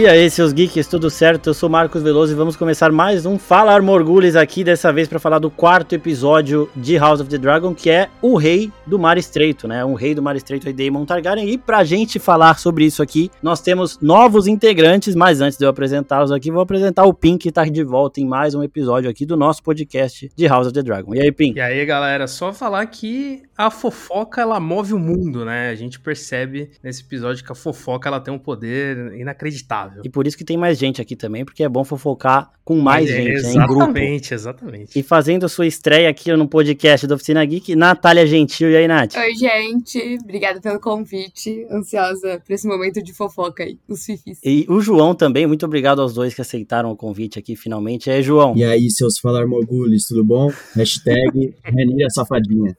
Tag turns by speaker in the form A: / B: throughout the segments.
A: E aí, seus geeks, tudo certo? Eu sou Marcos Veloso e vamos começar mais um Fala Armorgules aqui, dessa vez para falar do quarto episódio de House of the Dragon, que é o Rei do Mar Estreito, né? Um Rei do Mar Estreito aí, Daemon Targaryen. E pra gente falar sobre isso aqui, nós temos novos integrantes, mas antes de eu apresentá-los aqui, vou apresentar o Pink, que tá de volta em mais um episódio aqui do nosso podcast de House of the Dragon. E aí, Pink?
B: E aí, galera, só falar que a fofoca, ela move o mundo, né? A gente percebe nesse episódio que a fofoca, ela tem um poder inacreditável.
A: E por isso que tem mais gente aqui também, porque é bom fofocar com mais
B: É,
A: gente, né, em grupo.
B: Exatamente, exatamente.
A: E fazendo sua estreia aqui no podcast da Oficina Geek, Natália Gentil. E aí, Nath?
C: Oi, gente. Obrigada pelo convite. Ansiosa por esse momento de fofoca aí, os fifis.
A: E o João também, muito obrigado aos dois que aceitaram o convite aqui finalmente. E aí, João?
D: E aí, seus falar morgulhos, tudo bom? Hashtag Renira Safadinha.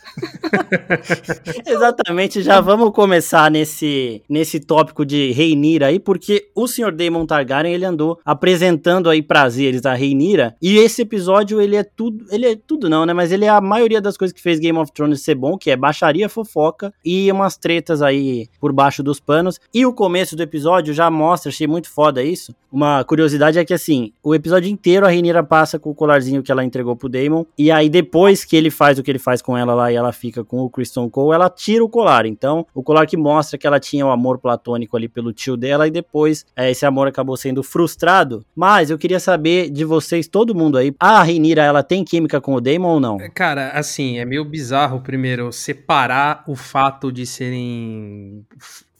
A: Exatamente, já vamos começar nesse, nesse tópico de Reinira aí, porque o Sr. Daemon Targaryen, ele andou apresentando aí prazeres a Reinira, e esse episódio, ele é tudo, ele é tudo não, né, mas ele é a maioria das coisas que fez Game of Thrones ser bom, que é baixaria, fofoca e umas tretas aí por baixo dos panos, e o começo do episódio já mostra, achei muito foda isso, uma curiosidade é que assim, o episódio inteiro a Reinira passa com o colarzinho que ela entregou pro Daemon, e aí depois que ele faz o que ele faz com ela lá e ela fica com o Kristen Cole, ela tira o colar. Então, o colar que mostra que ela tinha o amor platônico ali pelo tio dela e depois é, esse amor acabou sendo frustrado. Mas eu queria saber de vocês, todo mundo aí, a Reinira, ela tem química com o Daemon ou não?
B: Cara, assim, é meio bizarro, primeiro, separar o fato de serem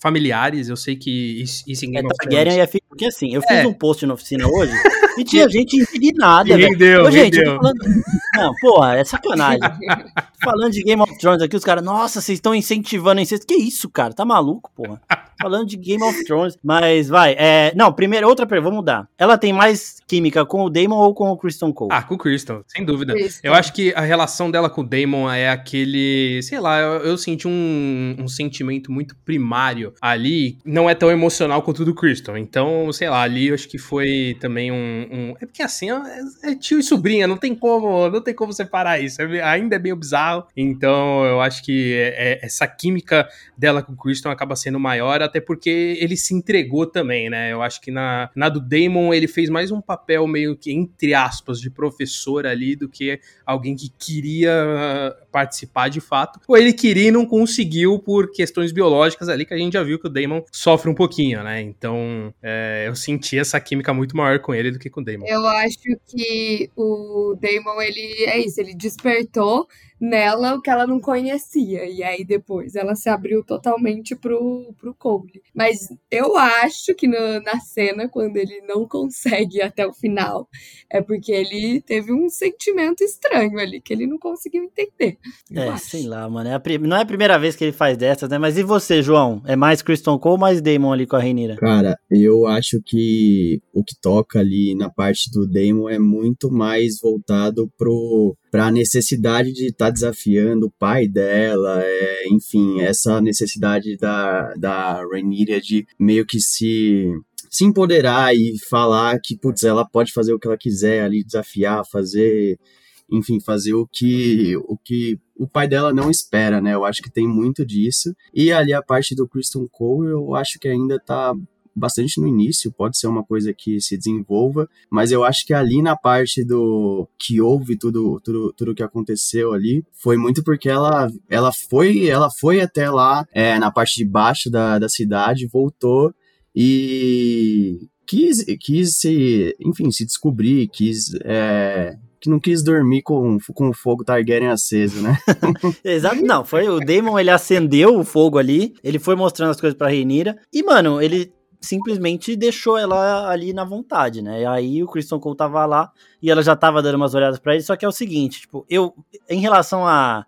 B: familiares. Eu sei que isso, isso em
A: É,
B: Game of
A: Targaryen
B: Thrones...
A: ia ficar. Porque assim, eu fiz
B: É.
A: um post na oficina hoje e tinha gente indignada, velho.
B: rendeu,
A: Ô, gente,
B: rendeu.
A: falando... Não, porra, é sacanagem. Falando de Game of Thrones aqui, os caras, nossa, vocês estão incentivando incesto. Que isso, cara? Tá maluco, porra? Falando de Game of Thrones. Mas vai, é. Não, primeiro, outra pergunta, vou mudar. Ela tem mais química com o Daemon ou com o Kristen Cole?
B: Ah, com o Kristen, sem dúvida.
C: Kristen.
B: Eu acho que a relação dela com o Damon é aquele, sei lá, eu, eu senti um, um sentimento muito primário ali, não é tão emocional quanto o do Kristen. Então, sei lá, ali eu acho que foi também um, um- é porque assim, é, é tio e sobrinha, não tem como, não tem como separar isso. É- ainda é meio bizarro. Então, eu acho que é- é- essa química dela com o Kristen acaba sendo maior, até porque ele se entregou também, né? Eu acho que na, na do Damon ele fez mais um papel meio que, entre aspas, de professor ali do que alguém que queria participar de fato. Ou ele queria e não conseguiu por questões biológicas ali, que a gente já viu que o Damon sofre um pouquinho, né? Então é, eu senti essa química muito maior com ele do que com o Damon.
C: Eu acho que o Damon, ele é isso, ele despertou nela o que ela não conhecia. E aí depois ela se abriu totalmente pro, pro Cole. Mas eu acho que no- na cena, quando ele não consegue ir até o final, é porque ele teve um sentimento estranho ali, que ele não conseguiu entender.
A: É,
C: acho.
A: sei lá, mano. É a pri- Não é a primeira vez que ele faz dessas, né? Mas e você, João? É mais Kristen Cole ou mais Daemon ali com a Reinira?
D: Cara, eu acho que o que toca ali na parte do Damon é muito mais voltado pro pra necessidade de estar desafiando o pai dela, é, enfim, essa necessidade da, da Rhaenyra de meio que se se empoderar e falar que, putz, ela pode fazer o que ela quiser ali, desafiar, fazer, enfim, fazer o que o que o pai dela não espera, né? Eu acho que tem muito disso. E ali a parte do Kristen Cole, eu acho que ainda tá bastante no início, pode ser uma coisa que se desenvolva, mas eu acho que ali na parte do que houve tudo tudo tudo que aconteceu ali, foi muito porque ela ela foi ela foi até lá é, na parte de baixo da, da cidade, voltou e quis quis se, enfim, se descobrir, quis é, que não quis dormir com, com o fogo Targaryen aceso, né?
A: Exato, não, foi o Daemon, ele acendeu o fogo ali, ele foi mostrando as coisas pra Reinira, e, mano, ele simplesmente deixou ela ali na vontade, né? E aí o Kristen Cole tava lá e ela já tava dando umas olhadas pra ele, só que é o seguinte, tipo, eu, em relação a,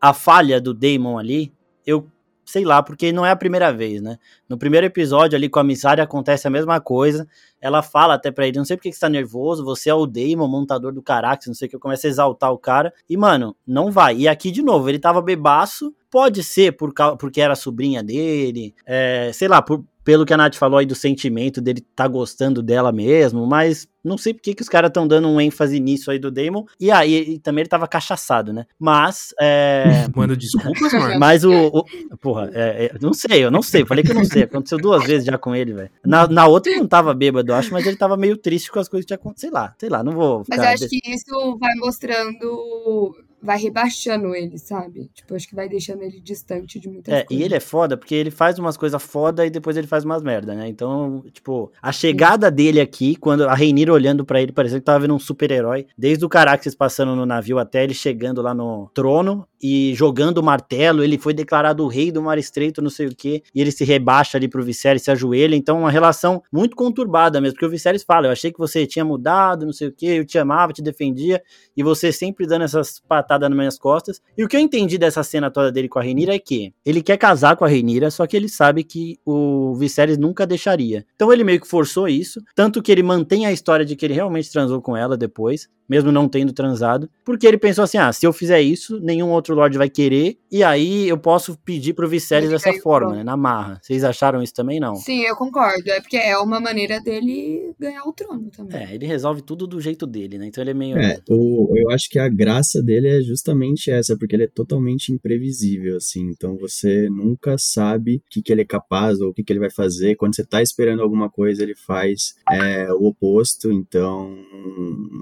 A: a falha do Daemon ali, eu sei lá, porque não é a primeira vez, né? No primeiro episódio ali com a Missária acontece a mesma coisa. Ela fala até pra ele, não sei porque que você tá nervoso, você é o Damon, montador do Carax, não sei o que, começa a exaltar o cara. E, mano, não vai. E aqui, de novo, ele tava bebaço, pode ser por, porque era sobrinha dele, é, sei lá, por, pelo que a Nath falou aí do sentimento dele tá gostando dela mesmo, mas não sei porque que os caras estão dando um ênfase nisso aí do Damon. E aí, e também ele tava cachaçado, né? Mas, é...
B: Mano, desculpas, mano.
A: Mas o... o porra, é, é, não sei, eu não sei. Falei que eu não sei. Aconteceu duas vezes já com ele, velho. Na, na outra ele não tava bêbado, eu acho, mas ele tava meio triste com as coisas que tinha acontecido. Sei lá, sei lá, não vou...
C: Mas eu acho que isso vai mostrando vai rebaixando ele, sabe? Tipo, acho que vai deixando ele distante de muitas
A: é,
C: coisas.
A: E ele é foda porque ele faz umas coisas foda e depois ele faz umas merda, né? Então, tipo, a chegada Sim. dele aqui, quando a Reinira olhando para ele, parecia que tava vendo um super-herói. Desde o Caraxes passando no navio até ele chegando lá no trono e jogando o martelo, ele foi declarado o rei do mar estreito, não sei o que, e ele se rebaixa ali pro Viserys, se ajoelha. Então, uma relação muito conturbada mesmo, porque o Viserys fala, eu achei que você tinha mudado, não sei o que, eu te amava, te defendia, e você sempre dando essas patadas nas minhas costas. E o que eu entendi dessa cena toda dele com a Renira é que ele quer casar com a Renira, só que ele sabe que o Viserys nunca deixaria. Então ele meio que forçou isso, tanto que ele mantém a história de que ele realmente transou com ela depois, mesmo não tendo transado, porque ele pensou assim: ah, se eu fizer isso, nenhum outro Lorde vai querer, e aí eu posso pedir pro Viserys dessa forma, né, na marra. Vocês acharam isso também, não?
C: Sim, eu concordo. É porque é uma maneira dele ganhar o trono também.
A: É, ele resolve tudo do jeito dele, né? Então ele é meio.
D: É, o, eu acho que a graça dele é justamente essa, porque ele é totalmente imprevisível, assim. Então você nunca sabe o que, que ele é capaz ou o que, que ele vai fazer. Quando você tá esperando alguma coisa, ele faz é, o oposto. Então,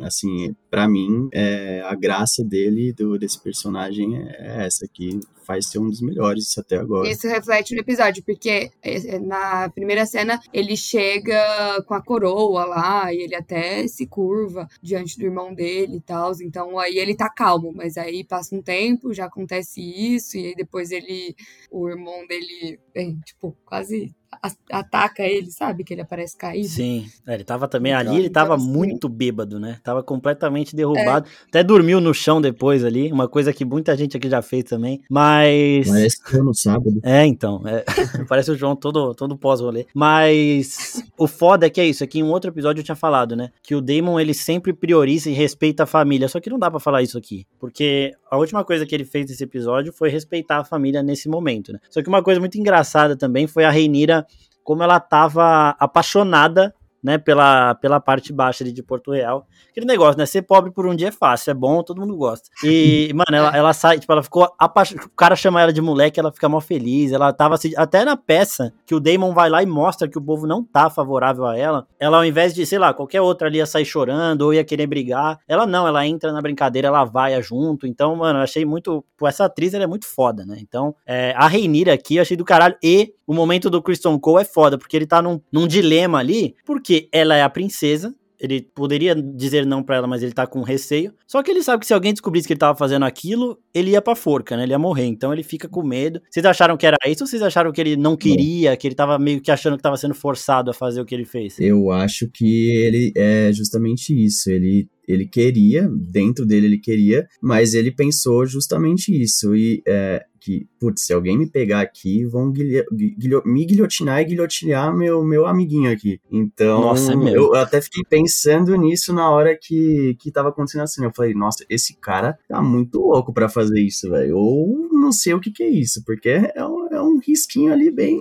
D: assim, para mim, é, a graça dele, do, desse personagem, é essa que faz ser um dos melhores até agora.
C: Isso reflete no episódio, porque é, é, na primeira cena ele chega com a coroa lá e ele até se curva diante do irmão dele e tal. Então aí ele tá calmo, mas aí passa um tempo, já acontece isso, e aí depois ele. O irmão dele, bem, tipo, quase ataca ele, sabe? Que ele aparece caído.
A: Sim, é, ele tava também então, ali, ele tava assim, muito bêbado, né? Tava completamente derrubado. É. Até dormiu no chão depois ali, uma coisa que muita gente aqui já fez também. Mas.
D: Parece que foi no sábado.
A: É, então. É... Parece o João todo, todo pós-rolê. Mas o foda é que é isso. Aqui em um outro episódio eu tinha falado, né? Que o Damon ele sempre prioriza e respeita a família. Só que não dá para falar isso aqui. Porque a última coisa que ele fez nesse episódio foi respeitar a família nesse momento, né? Só que uma coisa muito engraçada também foi a Reinira como ela tava apaixonada né, pela, pela parte baixa ali de Porto Real. Aquele negócio, né, ser pobre por um dia é fácil, é bom, todo mundo gosta. E, mano, ela, ela sai, tipo, ela ficou apaixonada, o cara chama ela de moleque, ela fica mal feliz, ela tava assim, até na peça, que o Damon vai lá e mostra que o povo não tá favorável a ela, ela ao invés de, sei lá, qualquer outra ali ia sair chorando ou ia querer brigar, ela não, ela entra na brincadeira, ela vai junto, então, mano, eu achei muito, pô, essa atriz, ela é muito foda, né, então, é, a Reinira aqui, eu achei do caralho, e o momento do Kristen Cole é foda, porque ele tá num, num dilema ali, porque ela é a princesa, ele poderia dizer não para ela, mas ele tá com receio. Só que ele sabe que se alguém descobrisse que ele tava fazendo aquilo, ele ia pra forca, né? Ele ia morrer. Então ele fica com medo. Vocês acharam que era isso ou vocês acharam que ele não queria, que ele tava meio que achando que tava sendo forçado a fazer o que ele fez?
D: Eu acho que ele é justamente isso. Ele ele queria, dentro dele ele queria, mas ele pensou justamente isso. E é, que, putz, se alguém me pegar aqui, vão guilho, guilho, me guilhotinar e guilhotinar meu, meu amiguinho aqui. Então, nossa, é eu até fiquei pensando nisso na hora que, que tava acontecendo assim. Eu falei, nossa, esse cara tá muito louco para fazer isso, velho. Ou não sei o que que é isso, porque é um, é um risquinho ali bem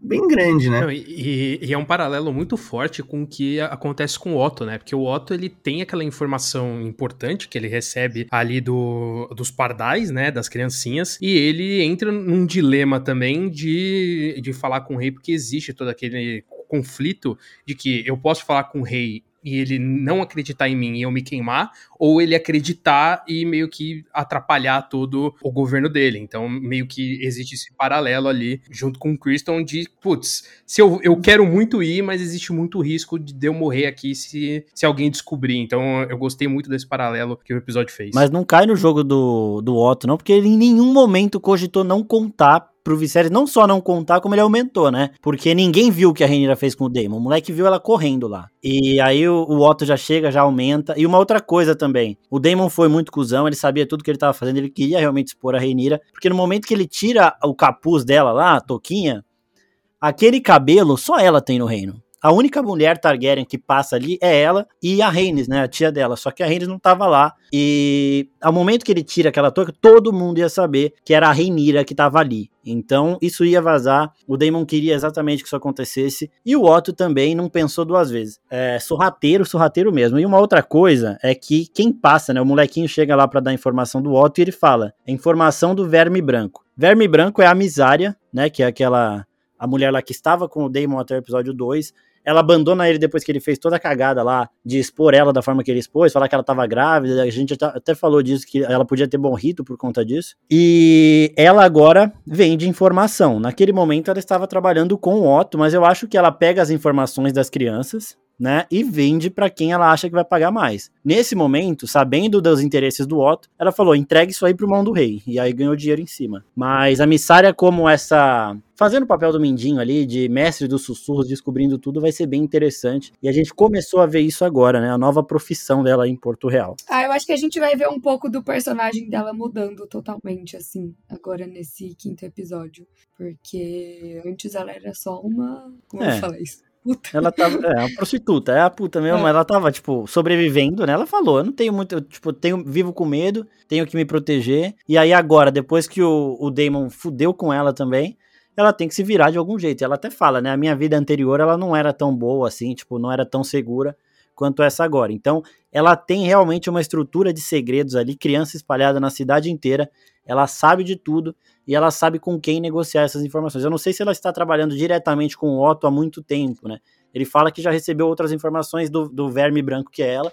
D: bem grande, né?
B: Não, e, e, é um paralelo muito forte com o que acontece com o Otto, né? Porque o Otto, ele tem aquela informação importante que ele recebe ali do, dos pardais, né? Das criancinhas, e ele entra num dilema também de, de falar com o rei, porque existe todo aquele conflito de que eu posso falar com o rei e ele não acreditar em mim e eu me queimar, ou ele acreditar e meio que atrapalhar todo o governo dele. Então, meio que existe esse paralelo ali, junto com o Kristen, de, putz, se eu, eu quero muito ir, mas existe muito risco de eu morrer aqui se, se alguém descobrir. Então, eu gostei muito desse paralelo que o episódio fez.
A: Mas não cai no jogo do, do Otto, não, porque ele em nenhum momento cogitou não contar pro Viserys não só não contar, como ele aumentou, né? Porque ninguém viu o que a Renira fez com o Daemon. O moleque viu ela correndo lá. E aí o, o, Otto já chega, já aumenta. E uma outra coisa também. O Daemon foi muito cuzão, ele sabia tudo que ele tava fazendo, ele queria realmente expor a Renira. Porque no momento que ele tira o capuz dela lá, a toquinha, aquele cabelo só ela tem no reino. A única mulher Targaryen que passa ali é ela e a Rhaenys, né, a tia dela. Só que a Rhaenys não tava lá e ao momento que ele tira aquela touca, todo mundo ia saber que era a Rhaenyra que tava ali. Então, isso ia vazar. O Daemon queria exatamente que isso acontecesse. E o Otto também não pensou duas vezes. É sorrateiro, sorrateiro mesmo. E uma outra coisa é que quem passa, né? O molequinho chega lá para dar informação do Otto e ele fala: é informação do verme branco. Verme branco é a Misária, né? Que é aquela. A mulher lá que estava com o Daemon até o episódio 2 ela abandona ele depois que ele fez toda a cagada lá de expor ela da forma que ele expôs, falar que ela tava grávida, a gente até falou disso, que ela podia ter bom rito por conta disso. E ela agora vende informação. Naquele momento ela estava trabalhando com o Otto, mas eu acho que ela pega as informações das crianças, né, e vende para quem ela acha que vai pagar mais. Nesse momento, sabendo dos interesses do Otto, ela falou: entregue isso aí pro mão do rei. E aí ganhou dinheiro em cima. Mas a Missária, como essa. Fazendo o papel do Mindinho ali, de mestre dos sussurros, descobrindo tudo, vai ser bem interessante. E a gente começou a ver isso agora, né? A nova profissão dela em Porto Real.
C: Ah, eu acho que a gente vai ver um pouco do personagem dela mudando totalmente, assim, agora nesse quinto episódio. Porque antes ela era só uma. Como é. eu falei isso?
A: Puta. Ela tava, é, uma prostituta, é a puta mesmo, é. ela tava, tipo, sobrevivendo, né? Ela falou, eu não tenho muito, tipo, tenho, vivo com medo, tenho que me proteger. E aí agora, depois que o, o Damon fudeu com ela também, ela tem que se virar de algum jeito. Ela até fala, né? A minha vida anterior, ela não era tão boa assim, tipo, não era tão segura quanto essa agora. Então, ela tem realmente uma estrutura de segredos ali, criança espalhada na cidade inteira. Ela sabe de tudo e ela sabe com quem negociar essas informações. Eu não sei se ela está trabalhando diretamente com o Otto há muito tempo, né? Ele fala que já recebeu outras informações do, do verme branco que é ela,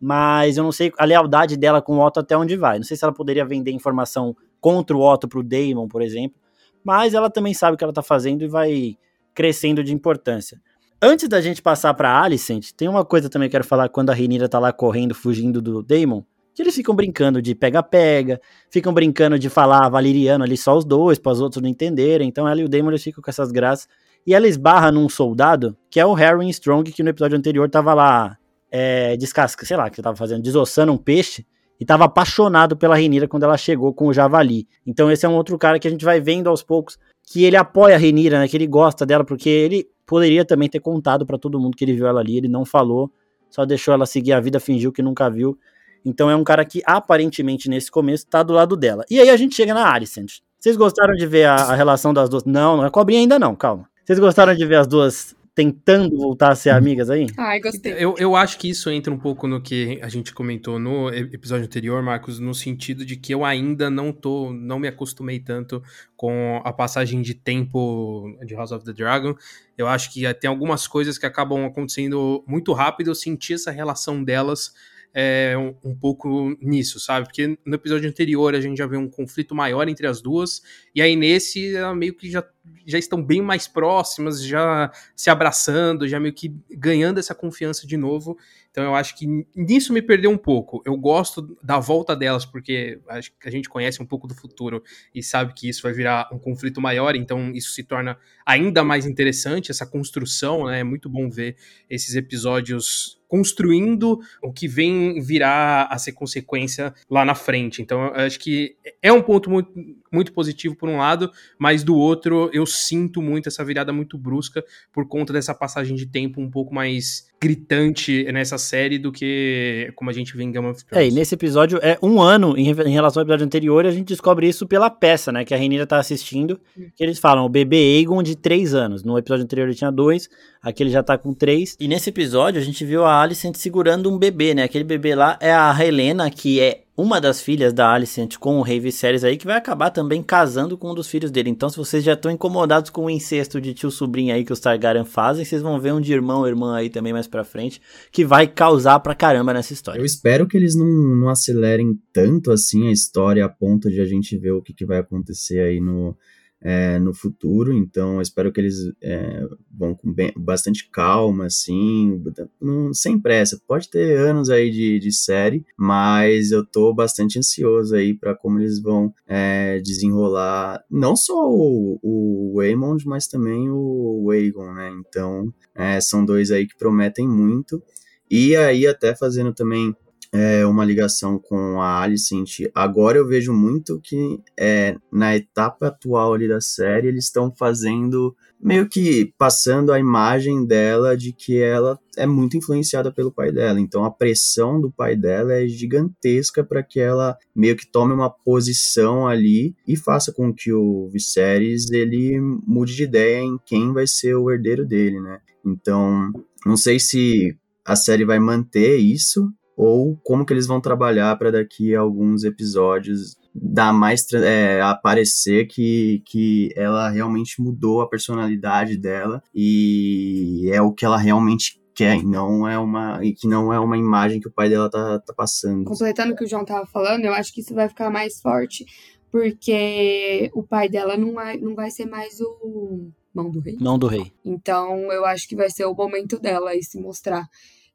A: mas eu não sei a lealdade dela com o Otto até onde vai. Não sei se ela poderia vender informação contra o Otto para o Damon, por exemplo, mas ela também sabe o que ela está fazendo e vai crescendo de importância. Antes da gente passar para Alicent, tem uma coisa também que eu quero falar quando a Renira tá lá correndo, fugindo do Damon que eles ficam brincando de pega-pega, ficam brincando de falar valeriano ali só os dois, para os outros não entenderem. Então ela e o Damon eles ficam com essas graças. E ela esbarra num soldado, que é o Harry Strong, que no episódio anterior tava lá, é, descasca, sei lá, que tava fazendo, desossando um peixe, e tava apaixonado pela Renira quando ela chegou com o Javali. Então esse é um outro cara que a gente vai vendo aos poucos, que ele apoia a Renira, né, que ele gosta dela, porque ele poderia também ter contado para todo mundo que ele viu ela ali, ele não falou, só deixou ela seguir a vida, fingiu que nunca viu. Então é um cara que aparentemente nesse começo tá do lado dela. E aí a gente chega na Alicent. Vocês gostaram de ver a, a relação das duas? Não, não é cobrinha ainda não, calma. Vocês gostaram de ver as duas tentando voltar a ser amigas aí?
C: Ai, gostei.
B: Eu, eu acho que isso entra um pouco no que a gente comentou no episódio anterior, Marcos, no sentido de que eu ainda não tô, não me acostumei tanto com a passagem de tempo de House of the Dragon. Eu acho que tem algumas coisas que acabam acontecendo muito rápido. Eu senti essa relação delas é, um, um, pouco nisso, sabe? Porque no episódio anterior a gente já vê um conflito maior entre as duas, e aí nesse ela meio que já, já estão bem mais próximas, já se abraçando, já meio que ganhando essa confiança de novo. Então eu acho que nisso me perdeu um pouco. Eu gosto da volta delas, porque acho que a gente conhece um pouco do futuro e sabe que isso vai virar um conflito maior, então isso se torna ainda mais interessante, essa construção, né? É muito bom ver esses episódios construindo o que vem virar a ser consequência lá na frente. Então, acho que é um ponto muito, muito positivo por um lado, mas do outro, eu sinto muito essa virada muito brusca por conta dessa passagem de tempo um pouco mais gritante nessa série do que como a gente vê em Game of
A: Thrones. É, e nesse episódio é um ano em, em relação ao episódio anterior, a gente descobre isso pela peça, né, que a Renira tá assistindo, hum. que eles falam, o bebê Aegon de 3 anos. No episódio anterior ele tinha 2, aqui ele já tá com 3. E nesse episódio a gente viu a Alicent segurando um bebê, né, aquele bebê lá é a Helena, que é uma das filhas da Alicent com o Rei Viserys aí, que vai acabar também casando com um dos filhos dele. Então, se vocês já estão incomodados com o incesto de tio sobrinho aí que os Targaryen fazem, vocês vão ver um de irmão ou irmã aí também mais pra frente, que vai causar pra caramba nessa história.
D: Eu espero que eles não, não acelerem tanto assim a história a ponto de a gente ver o que, que vai acontecer aí no é, no futuro, então espero que eles é, vão com bem, bastante calma, assim, não, sem pressa. Pode ter anos aí de, de série, mas eu tô bastante ansioso aí para como eles vão é, desenrolar não só o, o Waymond, mas também o Aegon, né? Então é, são dois aí que prometem muito. E aí até fazendo também é, uma ligação com a Alicent. Agora eu vejo muito que é, na etapa atual ali da série eles estão fazendo meio que passando a imagem dela de que ela é muito influenciada pelo pai dela. Então a pressão do pai dela é gigantesca para que ela meio que tome uma posição ali e faça com que o Viserys ele mude de ideia em quem vai ser o herdeiro dele, né? Então, não sei se a série vai manter isso ou como que eles vão trabalhar para daqui a alguns episódios dar mais é, aparecer que, que ela realmente mudou a personalidade dela e é o que ela realmente quer e não é uma e que não é uma imagem que o pai dela tá, tá passando.
C: Completando o que o João tava falando, eu acho que isso vai ficar mais forte porque o pai dela não vai, não vai ser mais o mão do rei.
A: Mão do rei.
C: Então eu acho que vai ser o momento dela aí se mostrar.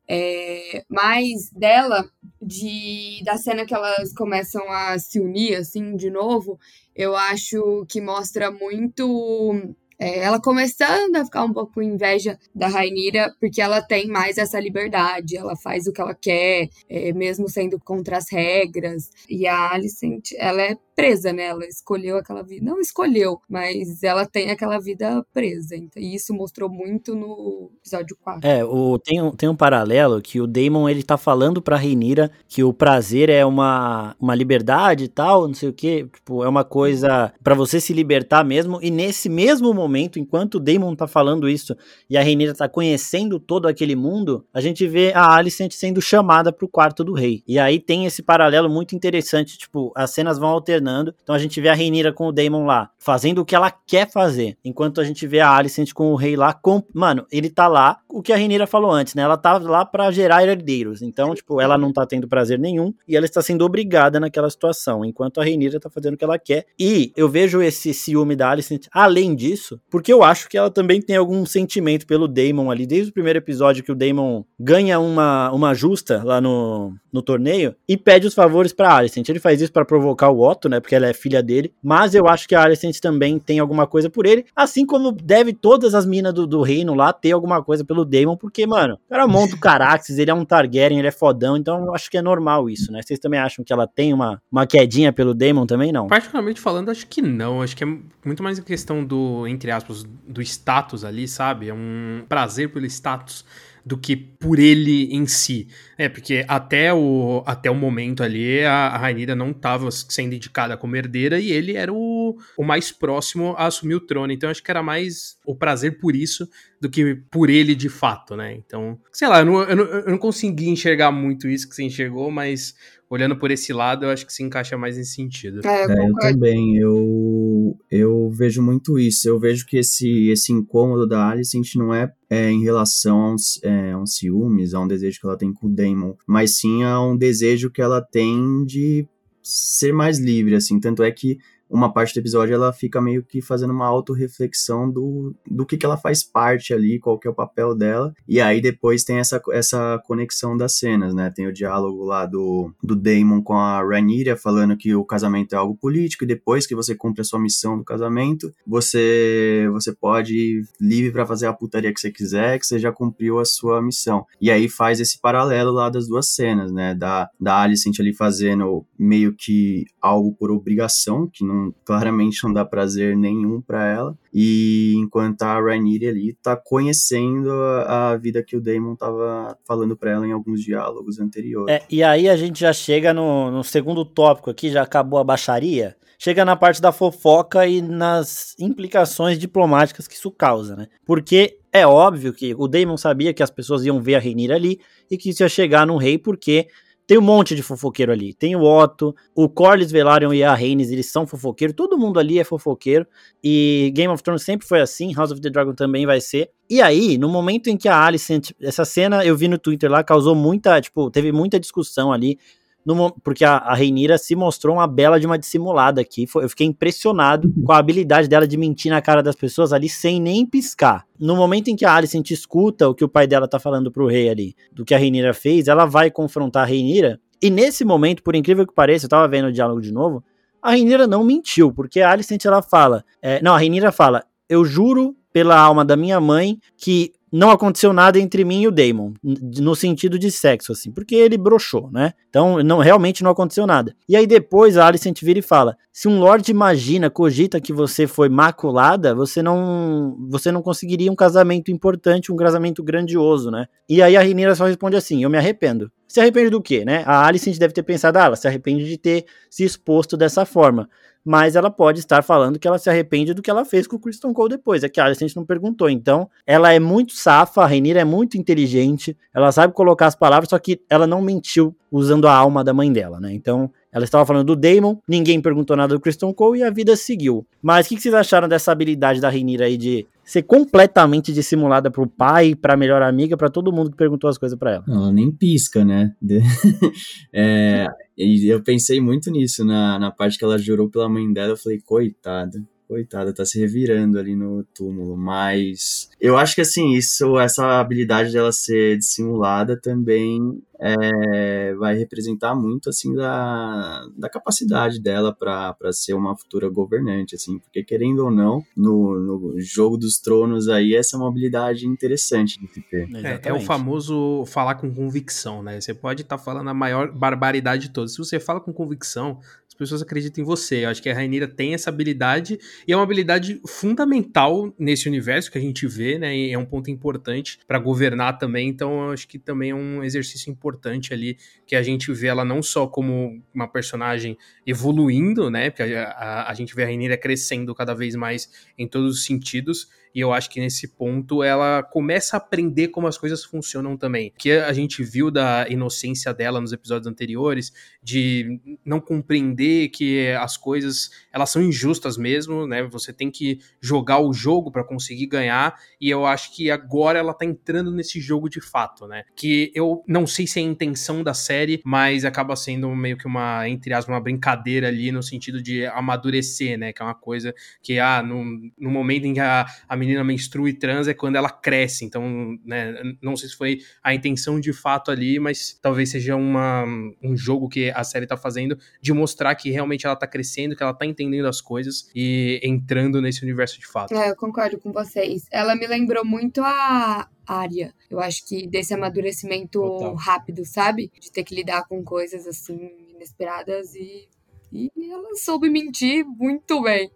C: É, mas dela, de da cena que elas começam a se unir, assim, de novo, eu acho que mostra muito é, ela começando a ficar um pouco com inveja da Rainira, porque ela tem mais essa liberdade, ela faz o que ela quer, é, mesmo sendo contra as regras. E a Alicent, ela é presa, né? Ela escolheu aquela vida. Não escolheu, mas ela tem aquela vida presa. Então, e isso mostrou muito no episódio 4.
A: É, o, tem, um, tem um paralelo que o Damon ele tá falando pra Reinira que o prazer é uma, uma liberdade e tal, não sei o que. Tipo, é uma coisa para você se libertar mesmo. E nesse mesmo momento, enquanto o Damon tá falando isso e a Reinira tá conhecendo todo aquele mundo, a gente vê a Alicent sendo chamada pro quarto do rei. E aí tem esse paralelo muito interessante. Tipo, as cenas vão alternando então a gente vê a Reinira com o Daemon lá, fazendo o que ela quer fazer. Enquanto a gente vê a Alicent com o rei lá. Com... Mano, ele tá lá, o que a Reinira falou antes, né? Ela tá lá para gerar herdeiros. Então, tipo, ela não tá tendo prazer nenhum e ela está sendo obrigada naquela situação. Enquanto a Reinira tá fazendo o que ela quer. E eu vejo esse ciúme da Alicent, além disso, porque eu acho que ela também tem algum sentimento pelo Daemon ali. Desde o primeiro episódio que o Daemon ganha uma, uma justa lá no, no torneio e pede os favores pra Alicent. Ele faz isso para provocar o Otto, né? Porque ela é filha dele. Mas eu acho que a Alicent também tem alguma coisa por ele. Assim como deve todas as minas do, do reino lá ter alguma coisa pelo Daemon. Porque, mano, o cara monta o Caraxes, ele é um Targaryen, ele é fodão. Então eu acho que é normal isso, né? Vocês também acham que ela tem uma, uma quedinha pelo Daemon também? Não.
B: Particularmente falando, acho que não. Acho que é muito mais a questão do, entre aspas, do status ali, sabe? É um prazer pelo status do que por ele em si. É, porque até o, até o momento ali, a, a Rainira não estava sendo indicada como herdeira e ele era o, o mais próximo a assumir o trono. Então acho que era mais o prazer por isso do que por ele de fato, né? Então, sei lá, eu não, eu não, eu não consegui enxergar muito isso que você enxergou, mas olhando por esse lado, eu acho que se encaixa mais nesse sentido.
D: É, eu, é, eu também, eu, eu vejo muito isso. Eu vejo que esse, esse incômodo da Alicent não é, é em relação a um, é, a um ciúmes, a um desejo que ela tem com o Damon, mas sim a um desejo que ela tem de ser mais livre, assim. Tanto é que uma parte do episódio ela fica meio que fazendo uma autorreflexão do, do que, que ela faz parte ali, qual que é o papel dela. E aí depois tem essa, essa conexão das cenas, né? Tem o diálogo lá do, do Damon com a Rhaenyra falando que o casamento é algo político e depois que você cumpre a sua missão do casamento, você você pode ir livre para fazer a putaria que você quiser, que você já cumpriu a sua missão. E aí faz esse paralelo lá das duas cenas, né? Da, da Alicent ali fazendo meio que algo por obrigação, que não claramente não dá prazer nenhum para ela. E enquanto a Rhaenyra ali tá conhecendo a, a, vida que o Daemon tava falando para ela em alguns diálogos anteriores.
A: É, e aí a gente já chega no, no segundo tópico aqui, já acabou a baixaria. Chega na parte da fofoca e nas implicações diplomáticas que isso causa, né? Porque é óbvio que o Daemon sabia que as pessoas iam ver a Rhaenyra ali e que isso ia chegar no rei porque tem um monte de fofoqueiro ali. Tem o Otto, o Corlys Velaryon e a Rhaenys, eles são fofoqueiros. Todo mundo ali é fofoqueiro. E Game of Thrones sempre foi assim. House of the Dragon também vai ser. E aí, no momento em que a Alicent... Essa cena eu vi no Twitter lá, causou muita... Tipo, teve muita discussão ali no, porque a, a Reinira se mostrou uma bela de uma dissimulada aqui. Foi, eu fiquei impressionado com a habilidade dela de mentir na cara das pessoas ali sem nem piscar. No momento em que a Alicent escuta o que o pai dela tá falando pro rei ali, do que a Reinira fez, ela vai confrontar a Reinira. E nesse momento, por incrível que pareça, eu tava vendo o diálogo de novo, a Reinira não mentiu, porque a Alicent ela fala, é, não, a Reinira fala, eu juro pela alma da minha mãe que não aconteceu nada entre mim e o Damon, no sentido de sexo, assim, porque ele broxou, né? Então, não, realmente não aconteceu nada. E aí depois a Alicent vira e fala: se um Lorde imagina, cogita que você foi maculada, você não, você não conseguiria um casamento importante, um casamento grandioso, né? E aí a Renira só responde assim: eu me arrependo. Se arrepende do quê, né? A Alicent deve ter pensado, ah, ela se arrepende de ter se exposto dessa forma mas ela pode estar falando que ela se arrepende do que ela fez com o Kristen Cole depois. É que a Alicent não perguntou. Então, ela é muito safa, a Rainira é muito inteligente, ela sabe colocar as palavras, só que ela não mentiu usando a alma da mãe dela, né? Então, ela estava falando do Damon, ninguém perguntou nada do Kristen Cole e a vida seguiu. Mas o que, que, vocês acharam dessa habilidade da Rainira aí de ser completamente dissimulada pro pai, pra melhor amiga, para todo mundo que perguntou as coisas para ela?
D: Ela nem pisca, né? é, e eu pensei muito nisso na, na parte que ela jurou pela mãe dela. Eu falei, coitada, coitada, tá se revirando ali no túmulo. Mas eu acho que assim, isso, essa habilidade dela ser dissimulada também é, vai representar muito assim da, da capacidade dela para ser uma futura governante, assim, porque querendo ou não, no, no jogo dos tronos aí, essa é uma habilidade interessante de se ter.
B: É, é, o famoso falar com convicção, né? Você pode estar tá falando a maior barbaridade de todas. Se você fala com convicção, pessoas acreditam em você. Eu acho que a Rainira tem essa habilidade e é uma habilidade fundamental nesse universo que a gente vê, né? E é um ponto importante para governar também. Então, eu acho que também é um exercício importante ali que a gente vê ela não só como uma personagem evoluindo, né? Porque a, a, a gente vê a Rainira crescendo cada vez mais em todos os sentidos e eu acho que nesse ponto ela começa a aprender como as coisas funcionam também. Que a gente viu da inocência dela nos episódios anteriores, de não compreender que as coisas elas são injustas mesmo, né? Você tem que jogar o jogo para conseguir ganhar, e eu acho que agora ela tá entrando nesse jogo de fato, né? Que eu não sei se é a intenção da série, mas acaba sendo meio que uma, entre aspas, uma brincadeira ali no sentido de amadurecer, né? Que é uma coisa que, ah, no, no momento em que a, a menina menstrua e trans é quando ela cresce. Então, né, não sei se foi a intenção de fato ali, mas talvez seja uma, um jogo que a série tá fazendo de mostrar que realmente ela tá crescendo, que ela tá entendendo as coisas e entrando nesse universo de fato.
C: É, eu concordo com vocês. Ela me lembrou muito a área. Eu acho que desse amadurecimento Total. rápido, sabe? De ter que lidar com coisas assim inesperadas e e ela soube mentir muito bem.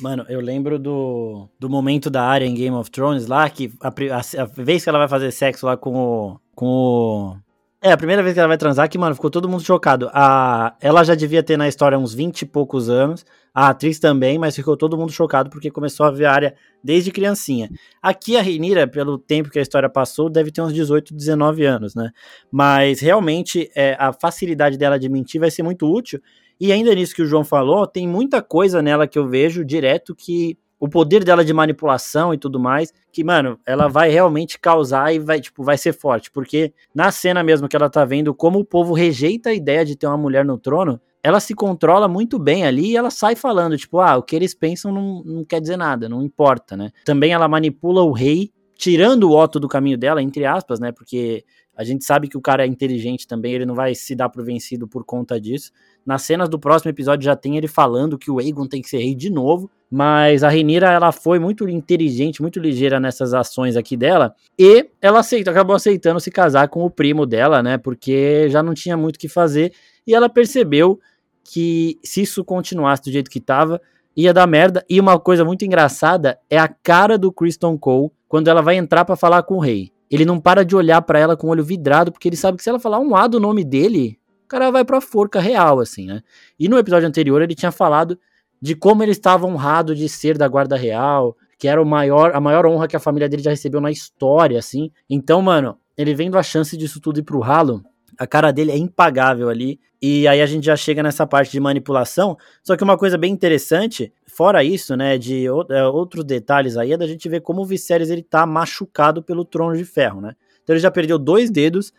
A: Mano, eu lembro do, do momento da área em Game of Thrones lá, que a, a, a, vez que ela vai fazer sexo lá com o. com o. É, a primeira vez que ela vai transar, que, mano, ficou todo mundo chocado. A, ela já devia ter na história uns 20 e poucos anos. A atriz também, mas ficou todo mundo chocado porque começou a ver a área desde criancinha. Aqui a Reinira, pelo tempo que a história passou, deve ter uns 18, 19 anos, né? Mas realmente é, a facilidade dela de mentir vai ser muito útil. E ainda nisso que o João falou, tem muita coisa nela que eu vejo direto que o poder dela de manipulação e tudo mais, que, mano, ela vai realmente causar e vai, tipo, vai ser forte. Porque na cena mesmo que ela tá vendo como o povo rejeita a ideia de ter uma mulher no trono, ela se controla muito bem ali e ela sai falando, tipo, ah, o que eles pensam não, não quer dizer nada, não importa, né? Também ela manipula o rei, tirando o Otto do caminho dela, entre aspas, né? Porque a gente sabe que o cara é inteligente também, ele não vai se dar por vencido por conta disso. Nas cenas do próximo episódio já tem ele falando que o Aegon tem que ser rei de novo, mas a Renira ela foi muito inteligente, muito ligeira nessas ações aqui dela, e ela aceitou, acabou aceitando se casar com o primo dela, né? Porque já não tinha muito o que fazer, e ela percebeu que se isso continuasse do jeito que tava, ia dar merda. E uma coisa muito engraçada é a cara do Kristen Cole quando ela vai entrar para falar com o rei. Ele não para de olhar para ela com o olho vidrado, porque ele sabe que se ela falar um A do nome dele, o cara vai pra forca real, assim, né? E no episódio anterior ele tinha falado de como ele estava honrado de ser da guarda real, que era o maior, a maior honra que a família dele já recebeu na história, assim. Então, mano, ele vendo a chance disso tudo ir pro ralo, a cara dele é impagável ali. E aí a gente já chega nessa parte de manipulação. Só que uma coisa bem interessante, fora isso, né, de é, outros detalhes aí, é da gente ver como o Viserys ele tá machucado pelo trono de ferro, né? Então ele já perdeu dois dedos,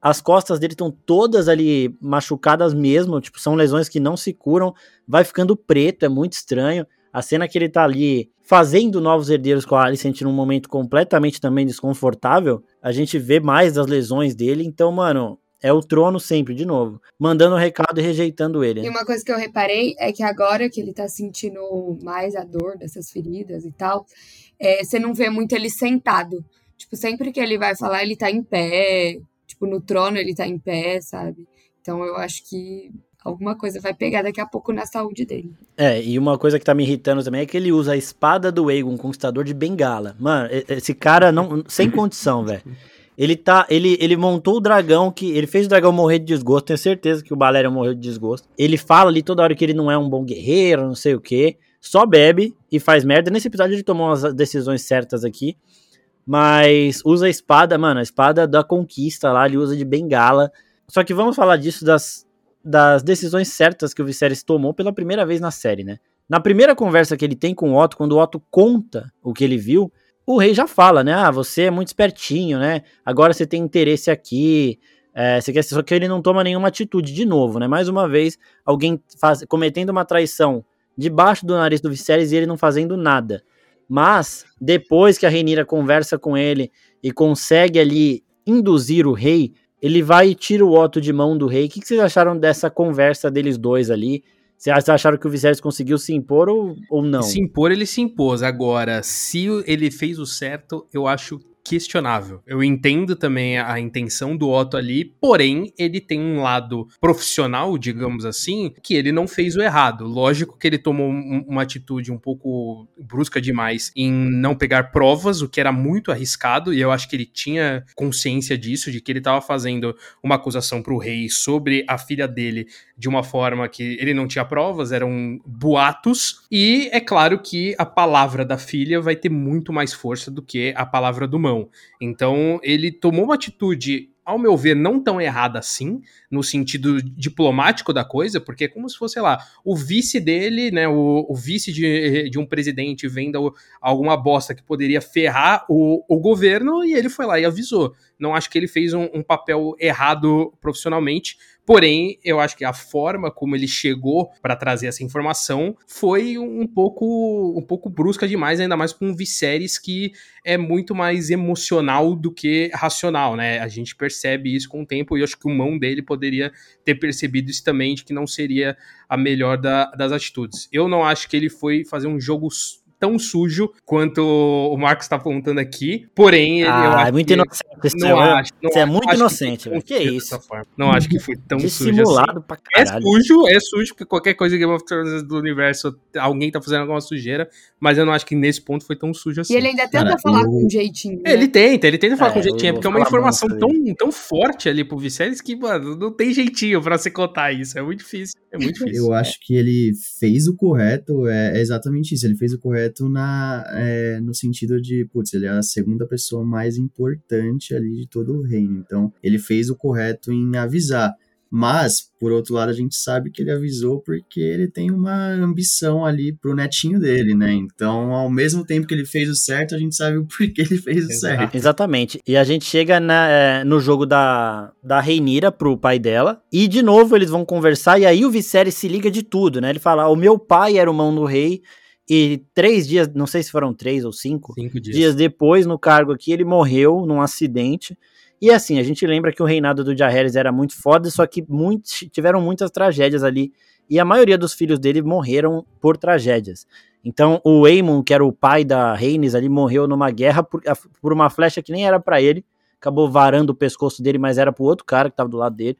A: as costas dele estão todas ali machucadas mesmo, tipo, são lesões que não se curam, vai ficando preto, é muito estranho. A cena que ele tá ali fazendo novos herdeiros com a Alicent num momento completamente também desconfortável, a gente vê mais das lesões dele, então, mano, é o trono sempre, de novo. Mandando um recado e rejeitando ele.
C: E uma coisa que eu reparei é que agora que ele tá sentindo mais a dor dessas feridas e tal, é, você não vê muito ele sentado. Tipo, sempre que ele vai falar, ele tá em pé. Tipo, no trono ele tá em pé, sabe? Então eu acho que alguma coisa vai pegar daqui a pouco na saúde dele.
A: É, e uma coisa que tá me irritando também é que ele usa a espada do Aegon, conquistador de bengala. Mano, esse cara não sem condição, velho. Ele tá, ele, ele montou o dragão que ele fez o dragão morrer de desgosto, tenho certeza que o Balerion morreu de desgosto. Ele fala ali toda hora que ele não é um bom guerreiro, não sei o quê. Só bebe e faz merda. Nesse episódio ele tomou as decisões certas aqui. Mas usa a espada, mano, a espada da conquista lá, ele usa de bengala. Só que vamos falar disso das, das decisões certas que o Viserys tomou pela primeira vez na série, né? Na primeira conversa que ele tem com o Otto, quando o Otto conta o que ele viu, o rei já fala, né? Ah, você é muito espertinho, né? Agora você tem interesse aqui. É, você quer, só que ele não toma nenhuma atitude de novo, né? Mais uma vez, alguém faz, cometendo uma traição debaixo do nariz do Viserys e ele não fazendo nada. Mas, depois que a Reinira conversa com ele e consegue ali induzir o rei, ele vai e tira o Otto de mão do rei. O que vocês acharam dessa conversa deles dois ali? Vocês acharam que o Viserys conseguiu se impor ou, ou não?
B: Se impor, ele se impôs. Agora, se ele fez o certo, eu acho questionável. Eu entendo também a intenção do Otto ali, porém, ele tem um lado profissional, digamos assim, que ele não fez o errado. Lógico que ele tomou um, uma atitude um pouco brusca demais em não pegar provas, o que era muito arriscado, e eu acho que ele tinha consciência disso, de que ele estava fazendo uma acusação para o rei sobre a filha dele de uma forma que ele não tinha provas, eram boatos, e é claro que a palavra da filha vai ter muito mais força do que a palavra do mão. Então, ele tomou uma atitude ao meu ver, não tão errada assim, no sentido diplomático da coisa, porque é como se fosse, sei lá, o vice dele, né, o, o vice de, de um presidente vendo alguma bosta que poderia ferrar o, o governo e ele foi lá e avisou. Não acho que ele fez um, um papel errado profissionalmente, Porém, eu acho que a forma como ele chegou para trazer essa informação foi um pouco um pouco brusca demais, ainda mais com um Viserys que é muito mais emocional do que racional, né? A gente percebe isso com o tempo e eu acho que o mão dele poderia ter percebido isso também, de que não seria a melhor da, das atitudes. Eu não acho que ele foi fazer um jogo tão sujo quanto o Marcos está apontando aqui. Porém,
A: ah, é muito inocente. Não é, acho, não você é muito inocente, velho. Que, que é isso?
B: Não acho que foi tão sujo assim. pra é caralho. É sujo, é sujo, porque qualquer coisa Game of Thrones do universo, alguém tá fazendo alguma sujeira, mas eu não acho que nesse ponto foi tão sujo assim.
C: E ele ainda tenta Cara, falar eu... com um jeitinho.
B: Né? Ele tenta, ele tenta falar é, com um jeitinho, porque é uma informação tão, tão forte ali pro Viserys que, mano, não tem jeitinho pra se contar isso. É muito difícil. É muito difícil.
D: Eu acho que ele fez o correto, é exatamente isso. Ele fez o correto na é, no sentido de, putz, ele é a segunda pessoa mais importante ali de todo o reino. Então, ele fez o correto em avisar. Mas, por outro lado, a gente sabe que ele avisou porque ele tem uma ambição ali pro netinho dele, né? Então, ao mesmo tempo que ele fez o certo, a gente sabe o porquê ele fez o Exato. certo.
A: Exatamente. E a gente chega na, é, no jogo da, da Reinira pro pai dela. E, de novo, eles vão conversar. E aí o Viserys se liga de tudo, né? Ele fala: o meu pai era o mão do rei. E três dias, não sei se foram três ou cinco, cinco dias. dias depois, no cargo aqui, ele morreu num acidente. E assim, a gente lembra que o reinado do Jaehaerys era muito foda, só que muitos, tiveram muitas tragédias ali. E a maioria dos filhos dele morreram por tragédias. Então, o Aemon, que era o pai da Rhaenys ali, morreu numa guerra por, por uma flecha que nem era para ele. Acabou varando o pescoço dele, mas era pro outro cara que tava do lado dele.